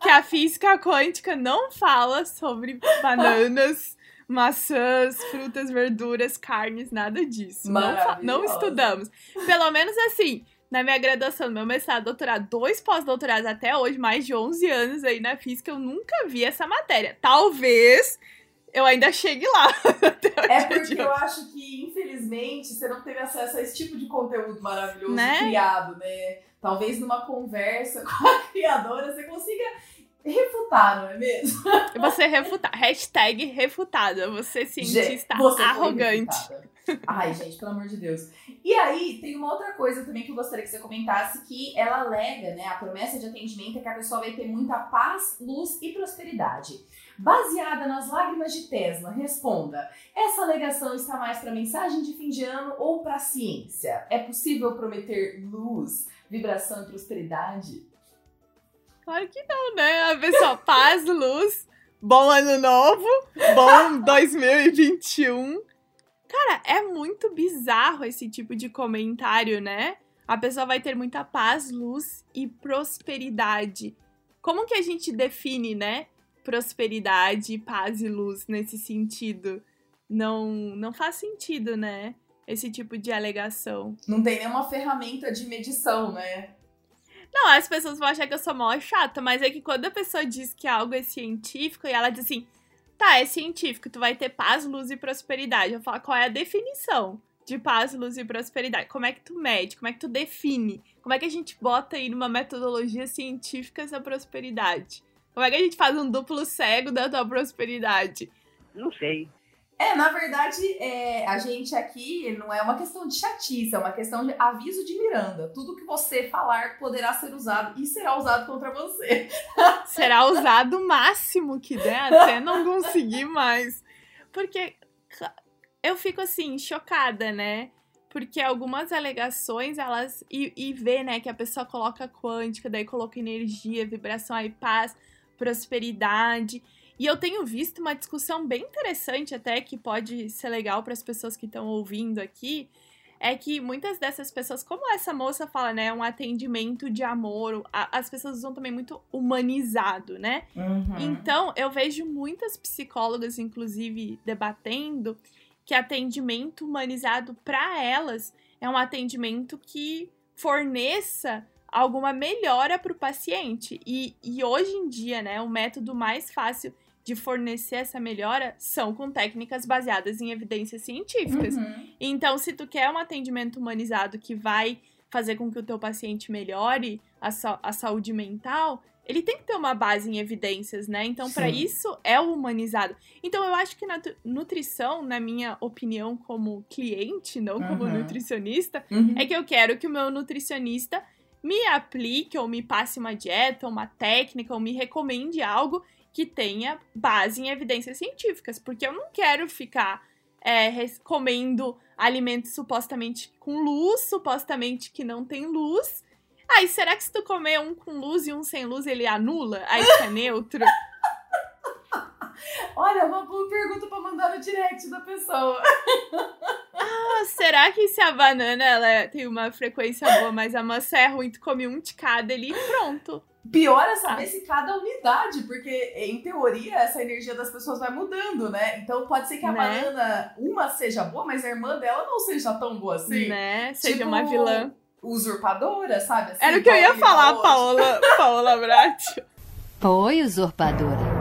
Que a física quântica não fala sobre bananas, maçãs, frutas, verduras, carnes, nada disso. Não, não estudamos. Pelo menos assim, na minha graduação, no meu mestrado, doutorado, dois pós-doutorados até hoje, mais de 11 anos aí na física, eu nunca vi essa matéria. Talvez eu ainda chegue lá. *laughs* é porque eu acho que, infelizmente, você não teve acesso a esse tipo de conteúdo maravilhoso né? criado, né? Talvez numa conversa *laughs* com a criadora você consiga refutar, não é mesmo? *laughs* Você refutar. Hashtag refutada. Você cientista você arrogante. Ai, gente, pelo amor de Deus. E aí, tem uma outra coisa também que eu gostaria que você comentasse, que ela alega, né, a promessa de atendimento é que a pessoa vai ter muita paz, luz e prosperidade. Baseada nas lágrimas de Tesla, responda: essa alegação está mais para mensagem de fim de ano ou para ciência? É possível prometer luz, vibração e prosperidade? Claro que não, né? A pessoa, paz, luz, bom ano novo, bom *laughs* 2021. Cara, é muito bizarro esse tipo de comentário, né? A pessoa vai ter muita paz, luz e prosperidade. Como que a gente define, né? Prosperidade, paz e luz nesse sentido? Não, não faz sentido, né? Esse tipo de alegação. Não tem nenhuma ferramenta de medição, né? Não, as pessoas vão achar que eu sou mó chata, mas é que quando a pessoa diz que algo é científico e ela diz assim, Tá, é científico, tu vai ter paz, luz e prosperidade. Eu falo, qual é a definição de paz, luz e prosperidade? Como é que tu mede? Como é que tu define? Como é que a gente bota aí numa metodologia científica essa prosperidade? Como é que a gente faz um duplo cego da tua prosperidade? Não sei. É, na verdade, é, a gente aqui não é uma questão de chatice, é uma questão de aviso de Miranda. Tudo que você falar poderá ser usado e será usado contra você. *laughs* Será usado o máximo que der até não conseguir mais. Porque eu fico assim, chocada, né? Porque algumas alegações, elas. E, e né, que a pessoa coloca quântica, daí coloca energia, vibração, aí paz, prosperidade. E eu tenho visto uma discussão bem interessante, até que pode ser legal para as pessoas que estão ouvindo aqui. É que muitas dessas pessoas, como essa moça fala, né? Um atendimento de amor, as pessoas usam também muito humanizado, né? Uhum. Então, eu vejo muitas psicólogas, inclusive, debatendo que atendimento humanizado para elas é um atendimento que forneça alguma melhora para o paciente. E, e hoje em dia, né, o método mais fácil de fornecer essa melhora são com técnicas baseadas em evidências científicas. Uhum. Então, se tu quer um atendimento humanizado que vai fazer com que o teu paciente melhore a, a saúde mental, ele tem que ter uma base em evidências, né? Então, para isso é o humanizado. Então, eu acho que na nutrição, na minha opinião como cliente, não como Uhum. nutricionista, Uhum. é que eu quero que o meu nutricionista me aplique ou me passe uma dieta, uma técnica, ou me recomende algo que tenha base em evidências científicas, porque eu não quero ficar é, comendo alimentos supostamente com luz, supostamente que não tem luz. Aí, será que se tu comer um com luz e um sem luz, ele anula? Aí fica *laughs* neutro? Olha, uma boa pergunta pra mandar no direct da pessoa. Ah, será que se a banana ela tem uma frequência boa, mas a maçã é ruim, tu come um de cada ali e pronto. Pior é saber se cada unidade, porque em teoria essa energia das pessoas vai mudando, né? Então pode ser que a Né? banana, uma seja boa, mas a irmã dela não seja tão boa assim. Né? Seja Tipo, uma vilã. Usurpadora, sabe? Assim, Era o que eu ia falar, hoje. Paola, *laughs* Paola Bratti. Oi, usurpadora.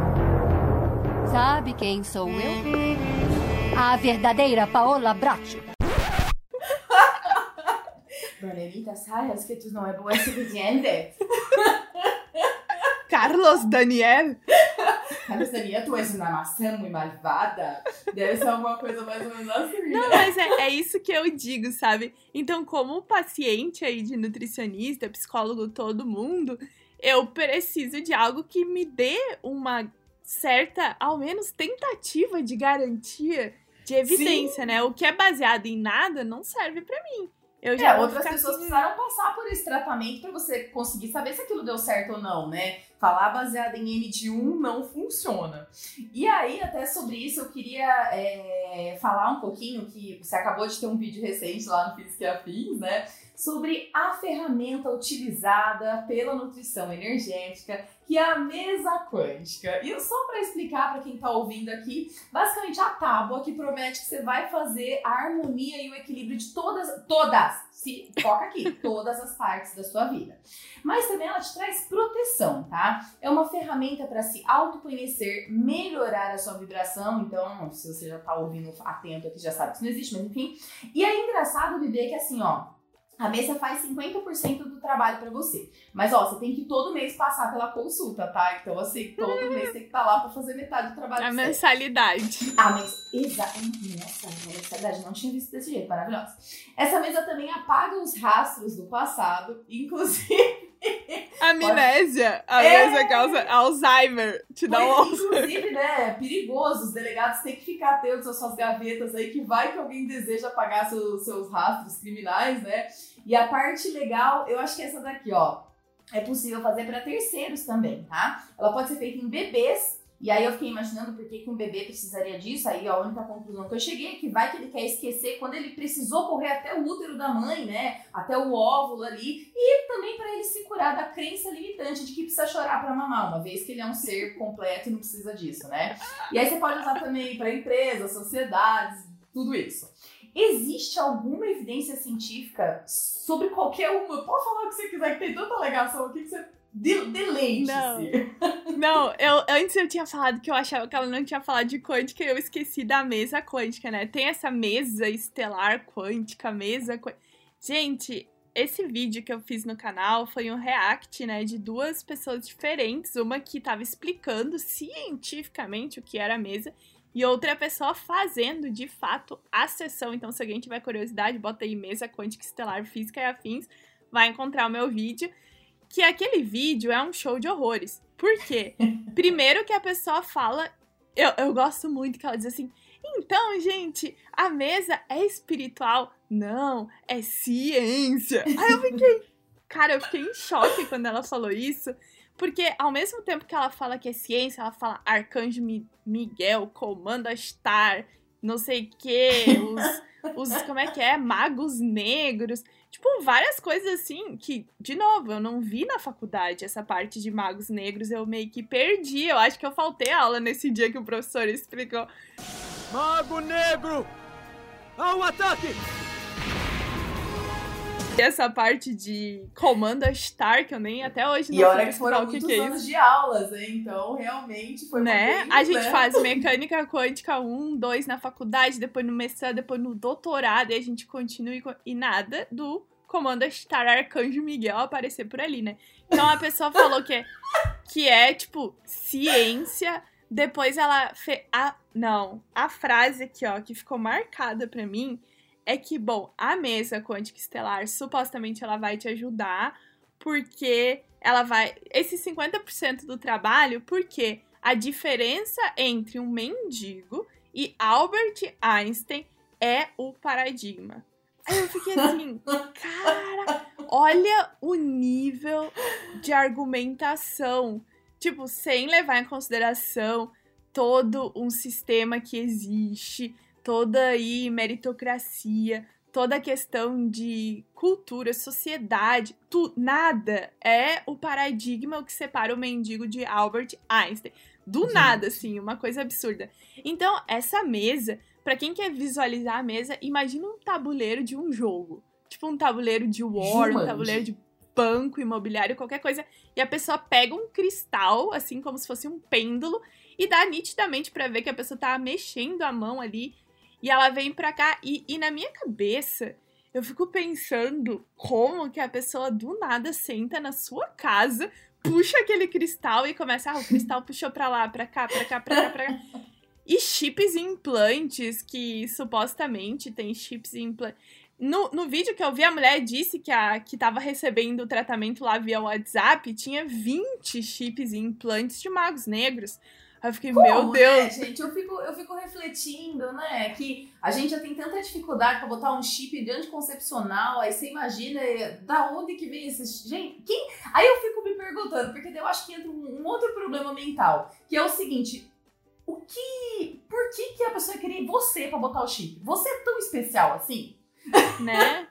Sabe quem sou eu? A verdadeira Paola Bratti. Dona sabes que tu não é boa suficiente. *laughs* Carlos Daniel. Carlos Daniel, tu és uma maçã muito malvada. Deve ser alguma coisa mais ou menos assim. Não, mas é, é isso que eu digo, sabe? Então, como paciente aí de nutricionista, psicólogo, todo mundo, eu preciso de algo que me dê uma certa, ao menos, tentativa de garantia de evidência, né? O que é baseado em nada não serve pra mim. Eu já É, outras pessoas assim, precisaram passar por esse tratamento pra você conseguir saber se aquilo deu certo ou não, né? Falar baseado em N de 1 não funciona. E aí, até sobre isso, eu queria é, falar um pouquinho que você acabou de ter um vídeo recente lá no Física Afins, né? Sobre a ferramenta utilizada pela nutrição energética, que é a mesa quântica. E só para explicar para quem tá ouvindo aqui, basicamente a tábua que promete que você vai fazer a harmonia e o equilíbrio de todas, todas, se foca aqui, *laughs* todas as partes da sua vida. Mas também ela te traz proteção, tá? É uma ferramenta para se autoconhecer, melhorar a sua vibração. Então, se você já tá ouvindo atento aqui, já sabe que isso não existe, mas enfim. E é engraçado, Bebê, que assim, ó, a mesa faz 50% do trabalho pra você. Mas, ó, você tem que todo mês passar pela consulta, tá? Então, assim, todo *laughs* mês tem que estar lá pra fazer metade do trabalho A mensalidade. Ah, mas exato. Nossa, a mensalidade não tinha visto desse jeito, maravilhosa. Essa mesa também apaga os rastros do passado, inclusive. Amnésia. A É. causa Alzheimer. Te dá um inclusive, né, é perigoso. Os delegados têm que ficar atentos às suas gavetas aí, que vai que alguém deseja apagar seus, seus rastros criminais, né? E a parte legal, eu acho que é essa daqui, ó. É possível fazer para terceiros também, tá? Ela pode ser feita em bebês. E aí eu fiquei imaginando por que, que um bebê precisaria disso. Aí a única conclusão que eu cheguei é que vai que ele quer esquecer quando ele precisou correr até o útero da mãe, né? Até o óvulo ali. E também para ele se curar da crença limitante de que precisa chorar para mamar, uma vez que ele é um ser completo e não precisa disso, né? E aí você pode usar também para empresas, sociedades, tudo isso. Existe alguma evidência científica sobre qualquer uma? Pode falar o que você quiser, que tem tanta alegação aqui que você de deleite-se. *laughs* Não, eu, antes eu tinha falado que eu achava que ela não tinha falado de quântica e eu esqueci da mesa quântica, né? Tem essa mesa estelar quântica, mesa quântica. Gente, esse vídeo que eu fiz no canal foi um react, né, de duas pessoas diferentes. Uma que tava explicando cientificamente o que era a mesa e outra pessoa fazendo de fato a sessão. Então, se alguém tiver curiosidade, bota aí mesa quântica estelar, física e afins, vai encontrar o meu vídeo. Que aquele vídeo é um show de horrores. Por quê? Primeiro que a pessoa fala. Eu, eu gosto muito que ela diz assim. Então, gente, a mesa é espiritual? Não, é ciência. Aí eu fiquei. Cara, eu fiquei em choque quando ela falou isso. Porque ao mesmo tempo que ela fala que é ciência, ela fala Arcanjo Miguel, Comanda Star, não sei o que, os, os. Como é que é? Magos Negros. Tipo, várias coisas assim que, de novo, eu não vi na faculdade essa parte de magos negros, eu meio que perdi. Eu acho que eu faltei aula nesse dia que o professor explicou. Mago Negro! Um ataque! Essa parte de Comanda Star, que eu nem até hoje não E olha que foram muitos que que é anos de aulas, hein? Então, realmente foi né? A gente né? faz *laughs* mecânica quântica 1, 2 na faculdade, depois no mestrado, depois no doutorado, e a gente continua e, e nada do Comanda Star Arcanjo Miguel aparecer por ali, né? Então a pessoa falou que é, que é tipo, ciência. Depois ela fez. A, não, a frase aqui, ó, que ficou marcada pra mim é que, bom, a mesa quântica estelar supostamente ela vai te ajudar, porque ela vai. Esse 50% do trabalho, porque a diferença entre um mendigo e Albert Einstein é o paradigma. Aí eu fiquei assim, *laughs* cara, olha o nível de argumentação. Tipo, sem levar em consideração todo um sistema que existe, toda aí meritocracia, toda a questão de cultura, sociedade, tu, nada é o paradigma que separa o mendigo de Albert Einstein. Do Gente. nada, assim, uma coisa absurda. Então, essa mesa, pra quem quer visualizar a mesa, imagina um tabuleiro de um jogo. Tipo um tabuleiro de War, um tabuleiro de banco imobiliário, qualquer coisa. E a pessoa pega um cristal, assim como se fosse um pêndulo, e dá nitidamente pra ver que a pessoa tá mexendo a mão ali. E ela vem pra cá. E, e na minha cabeça, eu fico pensando como que a pessoa do nada senta na sua casa, puxa aquele cristal e começa. Ah, o cristal puxou pra lá, pra cá, pra cá, pra cá, pra cá. E chips e implantes, que supostamente tem chips e implantes. No, no vídeo que eu vi, a mulher disse que, a, que tava recebendo o tratamento lá via WhatsApp, tinha 20 chips e implantes de magos negros. Aí eu fiquei, meu Como, Deus. Né, gente, eu fico, eu fico refletindo, né? Que a gente já tem tanta dificuldade pra botar um chip de anticoncepcional, aí você imagina da onde que vem esses. Gente, quem. Aí eu fico me perguntando, porque daí eu acho que entra um, outro problema mental, que é o seguinte. O que. Por que, que a pessoa queria você pra botar o chip? Você é tão especial assim? né?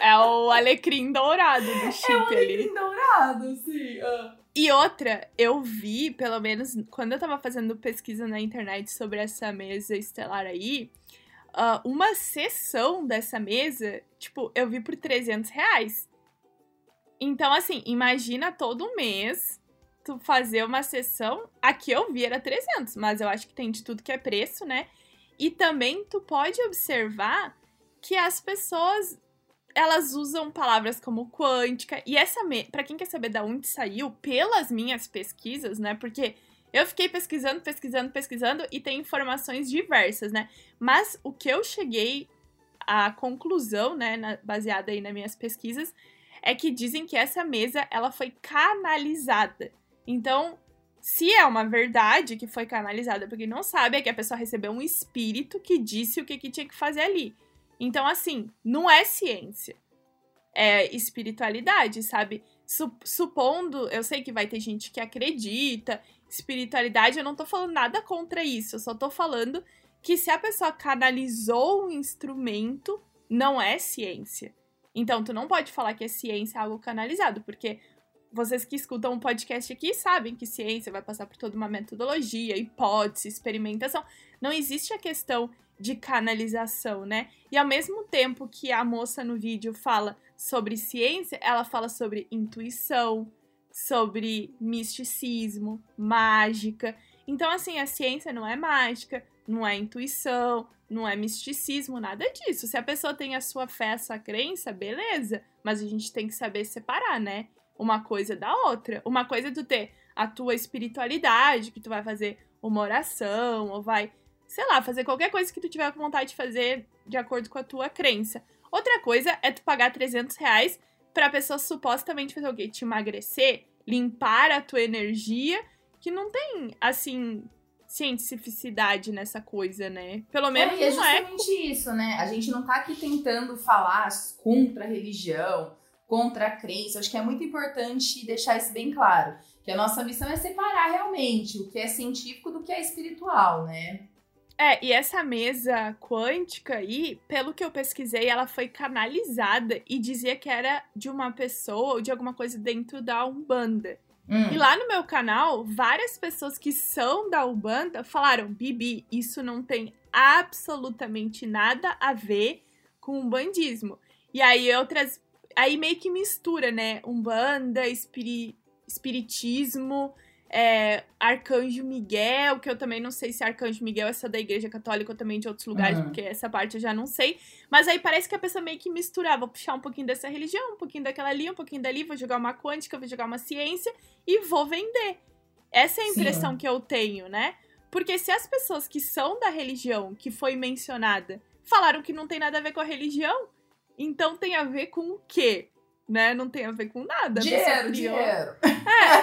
É o alecrim dourado do chip é um ali. alecrim dourado, assim. ah. E outra, eu vi, pelo menos quando eu tava fazendo pesquisa na internet sobre essa mesa estelar aí, ah, uma sessão dessa mesa, tipo, eu vi por 300 reais. Então, assim, imagina todo mês tu fazer uma sessão. Aqui eu vi era 300, mas eu acho que tem de tudo que é preço, né? E também tu pode observar que as pessoas elas usam palavras como quântica e essa para quem quer saber da onde saiu pelas minhas pesquisas, né? Porque eu fiquei pesquisando, pesquisando, pesquisando e tem informações diversas, né? Mas o que eu cheguei à conclusão, né, na- baseada aí nas minhas pesquisas, é que dizem que essa mesa ela foi canalizada. Então, se é uma verdade que foi canalizada, porque não sabe, é que a pessoa recebeu um espírito que disse o que, que tinha que fazer ali. Então, assim, não é ciência. É espiritualidade, sabe? Su- supondo, eu sei que vai ter gente que acredita, espiritualidade, eu não tô falando nada contra isso, eu só tô falando que se a pessoa canalizou um instrumento, não é ciência. Então, tu não pode falar que é ciência algo canalizado, porque vocês que escutam um podcast aqui sabem que ciência vai passar por toda uma metodologia, hipótese, experimentação. Não existe a questão de canalização, né? E ao mesmo tempo que a moça no vídeo fala sobre ciência, ela fala sobre intuição, sobre misticismo, mágica. Então, assim, a ciência não é mágica, não é intuição, não é misticismo, nada disso. Se a pessoa tem a sua fé, a sua crença, beleza. Mas a gente tem que saber separar, né? Uma coisa da outra. Uma coisa é tu ter a tua espiritualidade, que tu vai fazer uma oração, ou vai sei lá, fazer qualquer coisa que tu tiver vontade de fazer de acordo com a tua crença. Outra coisa é tu pagar 300 reais pra pessoa supostamente fazer o quê? Te emagrecer, limpar a tua energia, que não tem, assim, cientificidade nessa coisa, né? Pelo menos é, é não é. justamente isso, né? A gente não tá aqui tentando falar contra a religião, contra a crença. Acho que é muito importante deixar isso bem claro. Que a nossa missão é separar realmente o que é científico do que é espiritual, né? É, e essa mesa quântica aí, pelo que eu pesquisei, ela foi canalizada e dizia que era de uma pessoa ou de alguma coisa dentro da Umbanda. Hum. E lá no meu canal, várias pessoas que são da Umbanda falaram: Bibi, isso não tem absolutamente nada a ver com o bandismo. E aí outras. Aí meio que mistura, né? Umbanda, espiri, espiritismo, é, Arcanjo Miguel, que eu também não sei se Arcanjo Miguel é só da igreja católica ou também de outros lugares, Uhum. porque essa parte eu já não sei. Mas aí parece que a pessoa meio que misturava, vou puxar um pouquinho dessa religião, um pouquinho daquela ali, um pouquinho dali, vou jogar uma quântica, vou jogar uma ciência e vou vender. Essa é a Sim. impressão que eu tenho, né? Porque se as pessoas que são da religião que foi mencionada falaram que não tem nada a ver com a religião, então tem a ver com o quê? Né? Não tem a ver com nada. Dinheiro, dinheiro.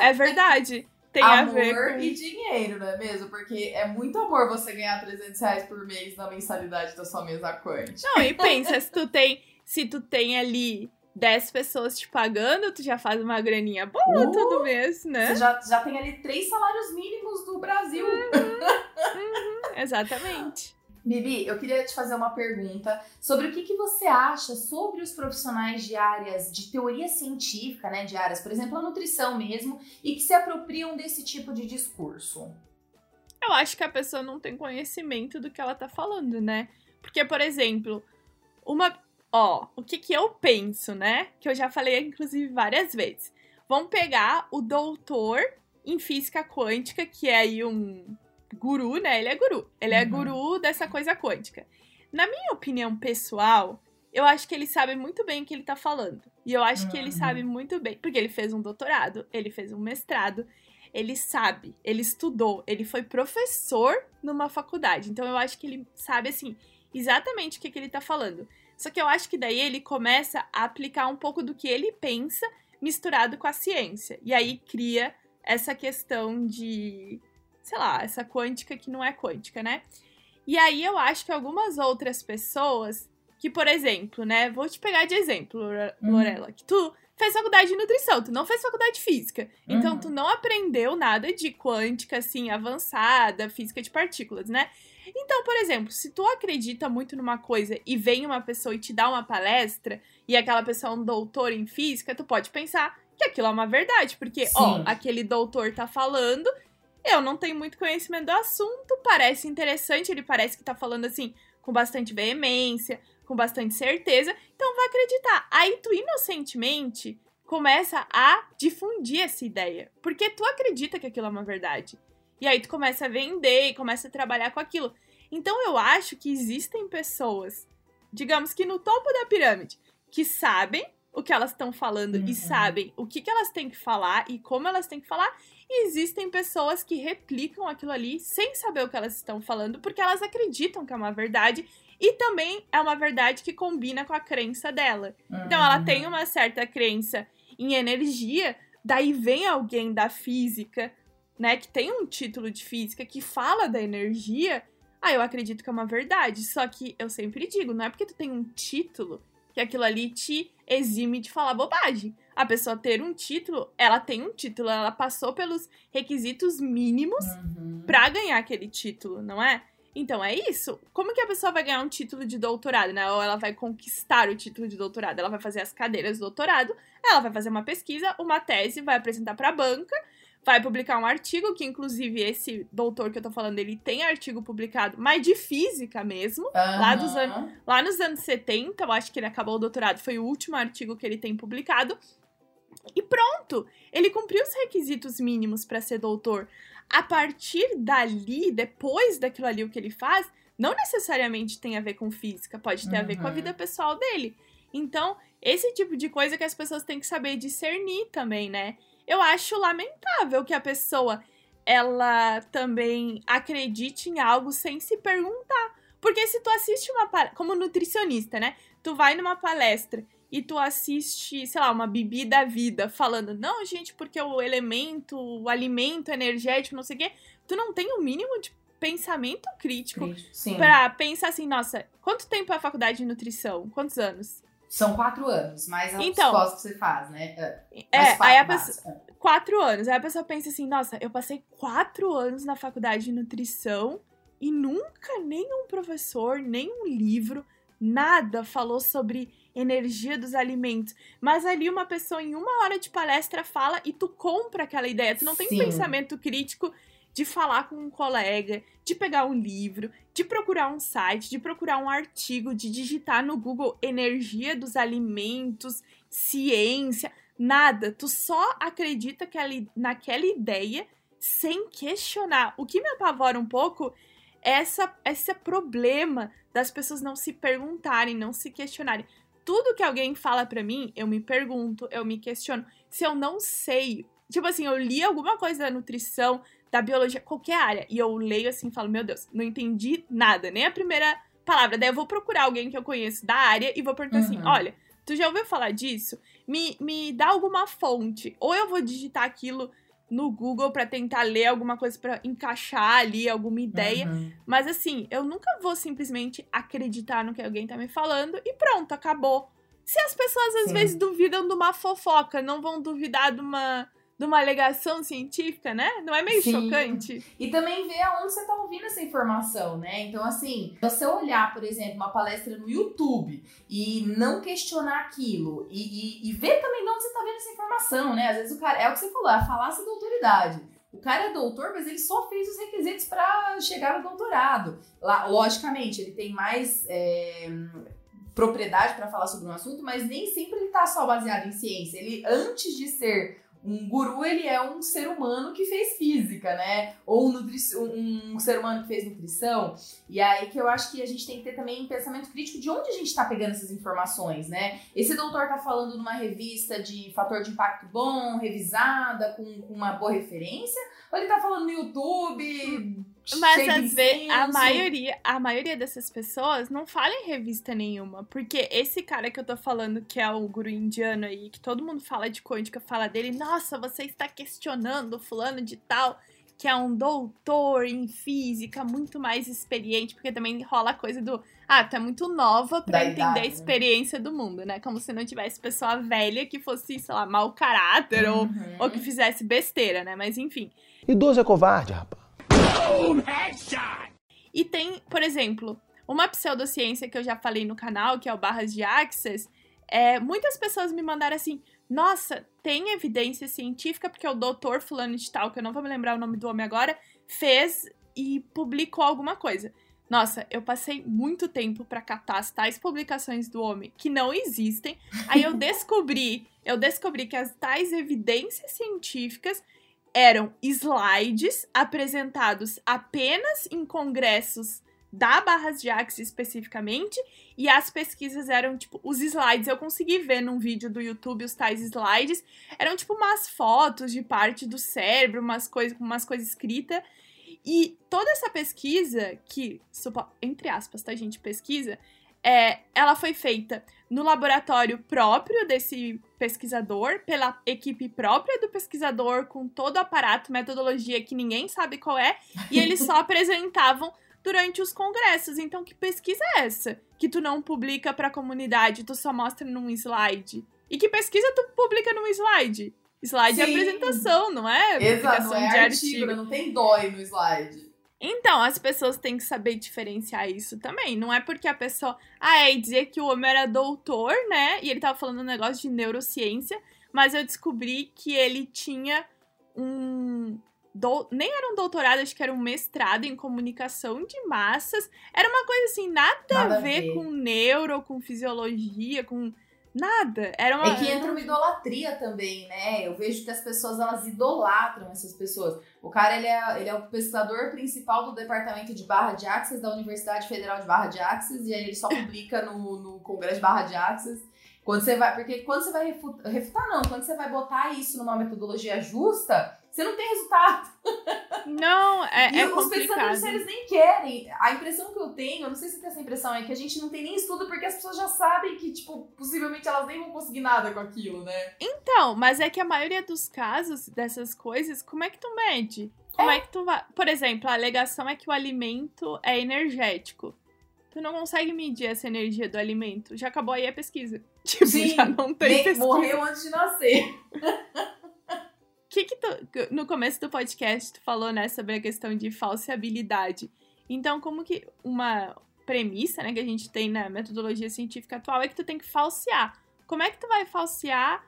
É, é verdade. Tem a amor ver com e dinheiro, não é mesmo? Porque é muito amor você ganhar 300 reais por mês na mensalidade da sua mesa quântica. Não, e *laughs* pensa, se tu tem, se tu tem ali 10 pessoas te pagando, tu já faz uma graninha boa Uh, todo mês, né? Você já, já tem ali três salários mínimos do Brasil. *laughs* Exatamente. Bibi, eu queria te fazer uma pergunta sobre o que, que você acha sobre os profissionais de áreas de teoria científica, né? De áreas, por exemplo, a nutrição mesmo, e que se apropriam desse tipo de discurso. Eu acho que a pessoa não tem conhecimento do que ela tá falando, né? Porque, por exemplo, uma. Ó, o que que eu penso, né? Que eu já falei, inclusive, várias vezes. Vamos pegar o doutor em física quântica, que é aí um guru, né? Ele é guru. Ele é Uhum. guru dessa coisa quântica. Na minha opinião pessoal, eu acho que ele sabe muito bem o que ele tá falando. E eu acho que ele Uhum. sabe muito bem. Porque ele fez um doutorado, ele fez um mestrado, ele sabe, ele estudou, ele foi professor numa faculdade. Então eu acho que ele sabe, assim, exatamente o que, que ele tá falando. Só que eu acho que daí ele começa a aplicar um pouco do que ele pensa misturado com a ciência. E aí cria essa questão de, sei lá, essa quântica que não é quântica, né? E aí eu acho que algumas outras pessoas que, por exemplo, né, vou te pegar de exemplo, Uhum. Lorela, que tu fez faculdade de nutrição, tu não fez faculdade de física. Então Uhum. tu não aprendeu nada de quântica assim avançada, física de partículas, né? Então, por exemplo, se tu acredita muito numa coisa e vem uma pessoa e te dá uma palestra e aquela pessoa é um doutor em física, tu pode pensar que aquilo é uma verdade, porque ó, Sim. aquele doutor tá falando, eu não tenho muito conhecimento do assunto, parece interessante, ele parece que tá falando assim com bastante veemência, com bastante certeza, então vai acreditar. Aí tu inocentemente começa a difundir essa ideia, porque tu acredita que aquilo é uma verdade. E aí tu começa a vender e começa a trabalhar com aquilo. Então eu acho que existem pessoas, digamos que no topo da pirâmide, que sabem o que elas estão falando Uhum. e sabem o que, que elas têm que falar e como elas têm que falar. E existem pessoas que replicam aquilo ali sem saber o que elas estão falando, porque elas acreditam que é uma verdade e também é uma verdade que combina com a crença dela. Então ela Uhum. tem uma certa crença em energia, daí vem alguém da física, né, que tem um título de física que fala da energia, ah, eu acredito que é uma verdade. Só que eu sempre digo, não é porque tu tem um título que aquilo ali te exime de falar bobagem. A pessoa ter um título, ela tem um título, ela passou pelos requisitos mínimos Uhum. pra ganhar aquele título, não é? Então é isso. Como que a pessoa vai ganhar um título de doutorado, né? Ou ela vai conquistar o título de doutorado? Ela vai fazer as cadeiras do doutorado, ela vai fazer uma pesquisa, uma tese, vai apresentar pra banca, vai publicar um artigo, que inclusive esse doutor que eu tô falando, ele tem artigo publicado, mas de física mesmo. lá dos Aham. Lá nos anos 70, eu acho que ele acabou o doutorado, foi o último artigo que ele tem publicado. E pronto! Ele cumpriu os requisitos mínimos para ser doutor. A partir dali, depois daquilo ali, o que ele faz, não necessariamente tem a ver com física, pode ter a ver com a Uhum. vida pessoal dele. Então, esse tipo de coisa que as pessoas têm que saber discernir também, né? Eu acho lamentável que a pessoa ela também acredite em algo sem se perguntar. Porque se tu assiste uma como nutricionista, né? Tu vai numa palestra e tu assiste, sei lá, uma bebida da vida falando, não, gente, porque o elemento, o alimento energético, não sei o quê, tu não tem o mínimo de pensamento crítico pra pensar assim, nossa, quanto tempo é a faculdade de nutrição? Quantos anos? São quatro anos, mais as Então. pós que você faz, né? É, É, quatro aí a pessoa. Quatro anos. Aí a pessoa pensa assim, nossa, eu passei quatro anos na faculdade de nutrição e nunca nenhum professor, nenhum livro, nada falou sobre energia dos alimentos. Mas ali uma pessoa em uma hora de palestra fala e tu compra aquela ideia. Tu não tem Sim. pensamento crítico de falar com um colega, de pegar um livro, de procurar um site, de procurar um artigo, de digitar no Google energia dos alimentos, ciência, nada. Tu só acredita que ali- naquela ideia sem questionar. O que me apavora um pouco é essa, esse problema das pessoas não se perguntarem, não se questionarem. Tudo que alguém fala pra mim, eu me pergunto, eu me questiono. Se eu não sei, tipo assim, eu li alguma coisa da nutrição, da biologia, qualquer área, e eu leio assim e falo, meu Deus, não entendi nada, nem a primeira palavra. Daí eu vou procurar alguém que eu conheço da área e vou perguntar assim: Uhum. olha, tu já ouviu falar disso? Me, me dá alguma fonte. Ou eu vou digitar aquilo no Google pra tentar ler alguma coisa pra encaixar ali alguma ideia. Uhum. Mas assim, eu nunca vou simplesmente acreditar no que alguém tá me falando e pronto, acabou. Se as pessoas às Sim. vezes duvidam de uma fofoca, não vão duvidar de uma, de uma alegação científica, né? Não é meio Sim. chocante? E também ver aonde você tá ouvindo essa informação, né? Então, assim, você olhar, por exemplo, uma palestra no YouTube e não questionar aquilo, e, e, e ver também de onde você tá vendo essa informação, né? Às vezes o cara, é o que você falou, a falácia da autoridade. O cara é doutor, mas ele só fez os requisitos para chegar no doutorado. Lá, logicamente, ele tem mais é, propriedade para falar sobre um assunto, mas nem sempre ele tá só baseado em ciência. Ele, antes de ser um guru, ele é um ser humano que fez física, né? Ou um, ser humano que fez nutrição. E aí que eu acho que a gente tem que ter também um pensamento crítico de onde a gente tá pegando essas informações, né? Esse doutor tá falando numa revista de fator de impacto bom, revisada, com, com uma boa referência? Ou ele tá falando no YouTube? Mas às vezes a maioria, a maioria dessas pessoas não fala em revista nenhuma. Porque esse cara que eu tô falando, que é o guru indiano aí, que todo mundo fala de quântica, fala dele, nossa, você está questionando o fulano de tal, que é um doutor em física, muito mais experiente, porque também rola a coisa do. Ah, tu é muito nova pra Da entender idade, a né? experiência do mundo, né? Como se não tivesse pessoa velha que fosse, sei lá, mau caráter ou, Uhum. ou que fizesse besteira, né? Mas enfim. Idoso é covarde, rapaz. E tem, por exemplo, uma pseudociência que eu já falei no canal, que é o Barras de Access. É, muitas pessoas me mandaram assim: nossa, tem evidência científica, porque o doutor fulano de tal, que eu não vou me lembrar o nome do homem agora, fez e publicou alguma coisa. Nossa, eu passei muito tempo pra catar as tais publicações do homem que não existem. Aí eu *laughs* descobri, eu descobri que as tais evidências científicas eram slides apresentados apenas em congressos da Barras de Axis especificamente, e as pesquisas eram, tipo, os slides, eu consegui ver num vídeo do YouTube os tais slides, eram, tipo, umas fotos de parte do cérebro, umas coisas, umas coisas escritas, e toda essa pesquisa, que, entre aspas, tá, gente, pesquisa, é, ela foi feita no laboratório próprio desse pesquisador, pela equipe própria do pesquisador, com todo o aparato, metodologia que ninguém sabe qual é, e eles só *laughs* apresentavam durante os congressos. Então, que pesquisa é essa? Que tu não publica pra comunidade, tu só mostra num slide. E que pesquisa tu publica num slide? Slide é Sim. apresentação, não é? Exato, não é de artigo, né? não tem dói no slide. Então, as pessoas têm que saber diferenciar isso também. Não é porque a pessoa. Ah, é dizer que o homem era doutor, né? E ele tava falando um negócio de neurociência, mas eu descobri que ele tinha um. dou- Nem era um doutorado, acho que era um mestrado em comunicação de massas. Era uma coisa assim, nada, Nada a a ver, ver. com neuro, com fisiologia, com. Nada. Era uma. É que entra uma idolatria também, né? Eu vejo que as pessoas elas idolatram essas pessoas. O cara ele é, ele é o pesquisador principal do departamento de Barra de Axis da Universidade Federal de Barra de Axis e aí ele só *laughs* publica no, no Congresso de Barra de Axis. Quando você vai, porque quando você vai refutar, refutar não, quando você vai botar isso numa metodologia justa, você não tem resultado. Não, é, e é os complicado. pensadores, eles nem querem. A impressão que eu tenho, eu não sei se tem essa impressão, é que a gente não tem nem estudo porque as pessoas já sabem que, tipo, possivelmente elas nem vão conseguir nada com aquilo, né? Então, mas é que a maioria dos casos dessas coisas, como é que tu mede? Como é, que tu vai. Por exemplo, a alegação é que o alimento é energético. Tu não consegue medir essa energia do alimento. Já acabou aí a pesquisa. *laughs* Tipo, Sim, já não tem pesquisa. morreu antes de nascer. *laughs* que que tu, no começo do podcast tu falou, né, sobre a questão de falseabilidade. Então, como que uma premissa, né, que a gente tem na metodologia científica atual é que tu tem que falsear. Como é que tu vai falsear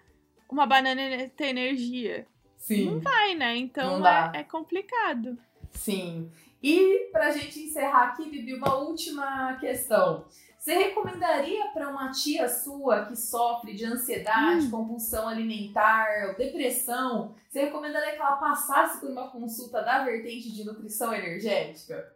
uma banana ter energia? Sim. Não vai, né? Então Não dá. é, é complicado. Sim. E pra gente encerrar aqui, Bibi, uma última questão. Você recomendaria para uma tia sua que sofre de ansiedade, compulsão alimentar, depressão, você recomendaria que ela passasse por uma consulta da vertente de nutrição energética?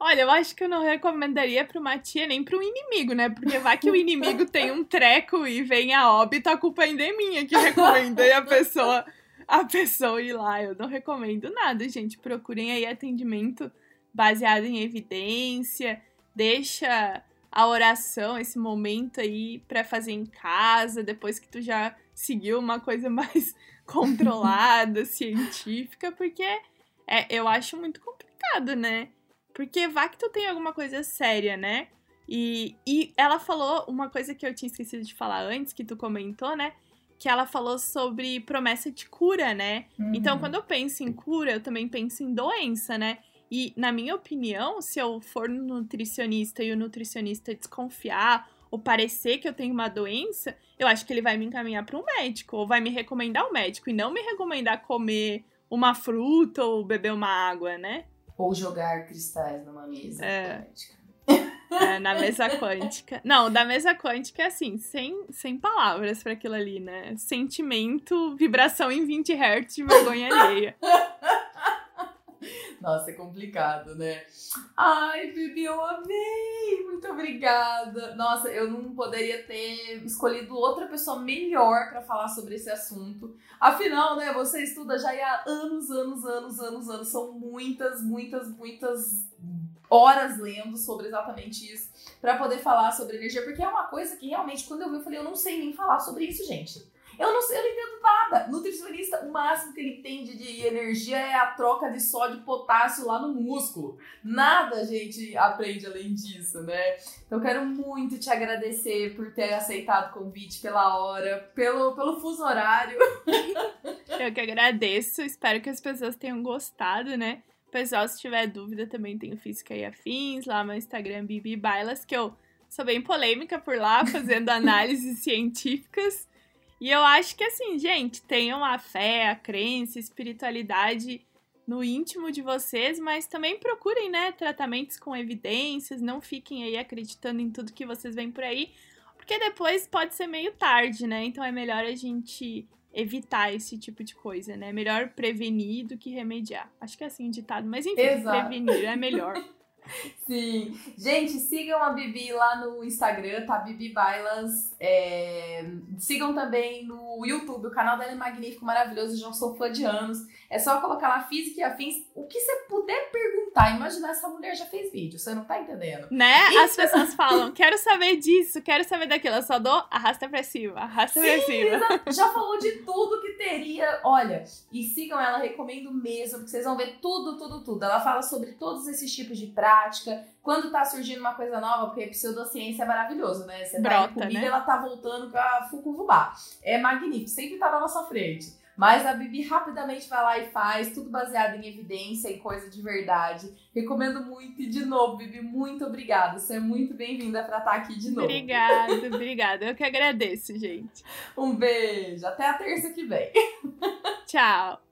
Olha, eu acho que eu não recomendaria pra uma tia nem pra um inimigo, né? Porque vai que o inimigo tem um treco e vem a óbito, a culpa ainda é minha que recomendei a pessoa, a pessoa ir lá. Eu não recomendo nada, gente. Procurem aí atendimento baseado em evidência. Deixa a oração, esse momento aí pra fazer em casa, depois que tu já seguiu uma coisa *laughs* mais controlada, científica, porque é, eu acho muito complicado, né? Porque vai que tu tem alguma coisa séria, né? E, e ela falou uma coisa que eu tinha esquecido de falar antes, que tu comentou, né? Que ela falou sobre promessa de cura, né? Então, quando eu penso em cura, eu também penso em doença, né? E, na minha opinião, se eu for no nutricionista e o nutricionista desconfiar ou parecer que eu tenho uma doença, eu acho que ele vai me encaminhar para um médico ou vai me recomendar um médico e não me recomendar comer uma fruta ou beber uma água, né? Ou jogar cristais numa mesa É. É, na mesa quântica. Não, da mesa quântica, assim, sem, sem palavras para aquilo ali, né? Sentimento, vibração em 20 Hz de vergonha alheia. *laughs* *laughs* Nossa, é complicado, né? Ai, Bibi, eu amei! Muito obrigada! Nossa, eu não poderia ter escolhido outra pessoa melhor pra falar sobre esse assunto. Afinal, né, você estuda já há anos, anos, anos, anos, anos. São muitas, muitas, muitas horas lendo sobre exatamente isso pra poder falar sobre energia, porque é uma coisa que realmente, quando eu vi, eu falei, eu não sei nem falar sobre isso, gente. Eu não sei, eu não entendo nada. Nutricionista, o máximo que ele entende de energia é a troca de sódio e potássio lá no músculo. Nada a gente aprende além disso, né? Então, quero muito te agradecer por ter aceitado o convite pela hora, pelo, pelo fuso horário. *laughs* Eu que agradeço, espero que as pessoas tenham gostado, né? Pessoal, se tiver dúvida, também tenho Física e Afins, lá no Instagram Bibi Bailas, que eu sou bem polêmica por lá, fazendo *laughs* análises científicas. E eu acho que assim, gente, tenham a fé, a crença, a espiritualidade no íntimo de vocês, mas também procurem, né, tratamentos com evidências, não fiquem aí acreditando em tudo que vocês veem por aí, porque depois pode ser meio tarde, né? Então é melhor a gente evitar esse tipo de coisa, né? Melhor prevenir do que remediar. Acho que é assim o ditado, mas enfim, Exato. prevenir é melhor. *laughs* Sim. Gente, sigam a Bibi lá no Instagram, tá? Bibi Bailas. É, Sigam também no YouTube, o canal dela é magnífico, maravilhoso, já sou fã de anos. É só colocar lá Física e Afins. O que você puder perguntar, imaginar essa mulher já fez vídeo, você não tá entendendo. Né? As Isso. pessoas falam, quero saber disso, quero saber daquilo. Eu só dou arrasta pra cima, arrasta pra Sim, cima. exato. já falou de tudo que teria. Olha, e sigam ela, recomendo mesmo, porque vocês vão ver tudo, tudo, tudo. Ela fala sobre todos esses tipos de prática. Quando tá surgindo uma coisa nova, porque pseudociência é maravilhoso, né? Você tá Brota, em comida, né? ela tá voltando com a Fucuvubá. É magnífico, sempre tá na nossa frente. Mas a Bibi rapidamente vai lá e faz, tudo baseado em evidência e coisa de verdade. Recomendo muito. E de novo, Bibi, muito obrigada. Você é muito bem-vinda pra estar aqui de novo. Obrigada, *laughs* obrigada. Eu que agradeço, gente. Um beijo. Até a terça que vem. Tchau.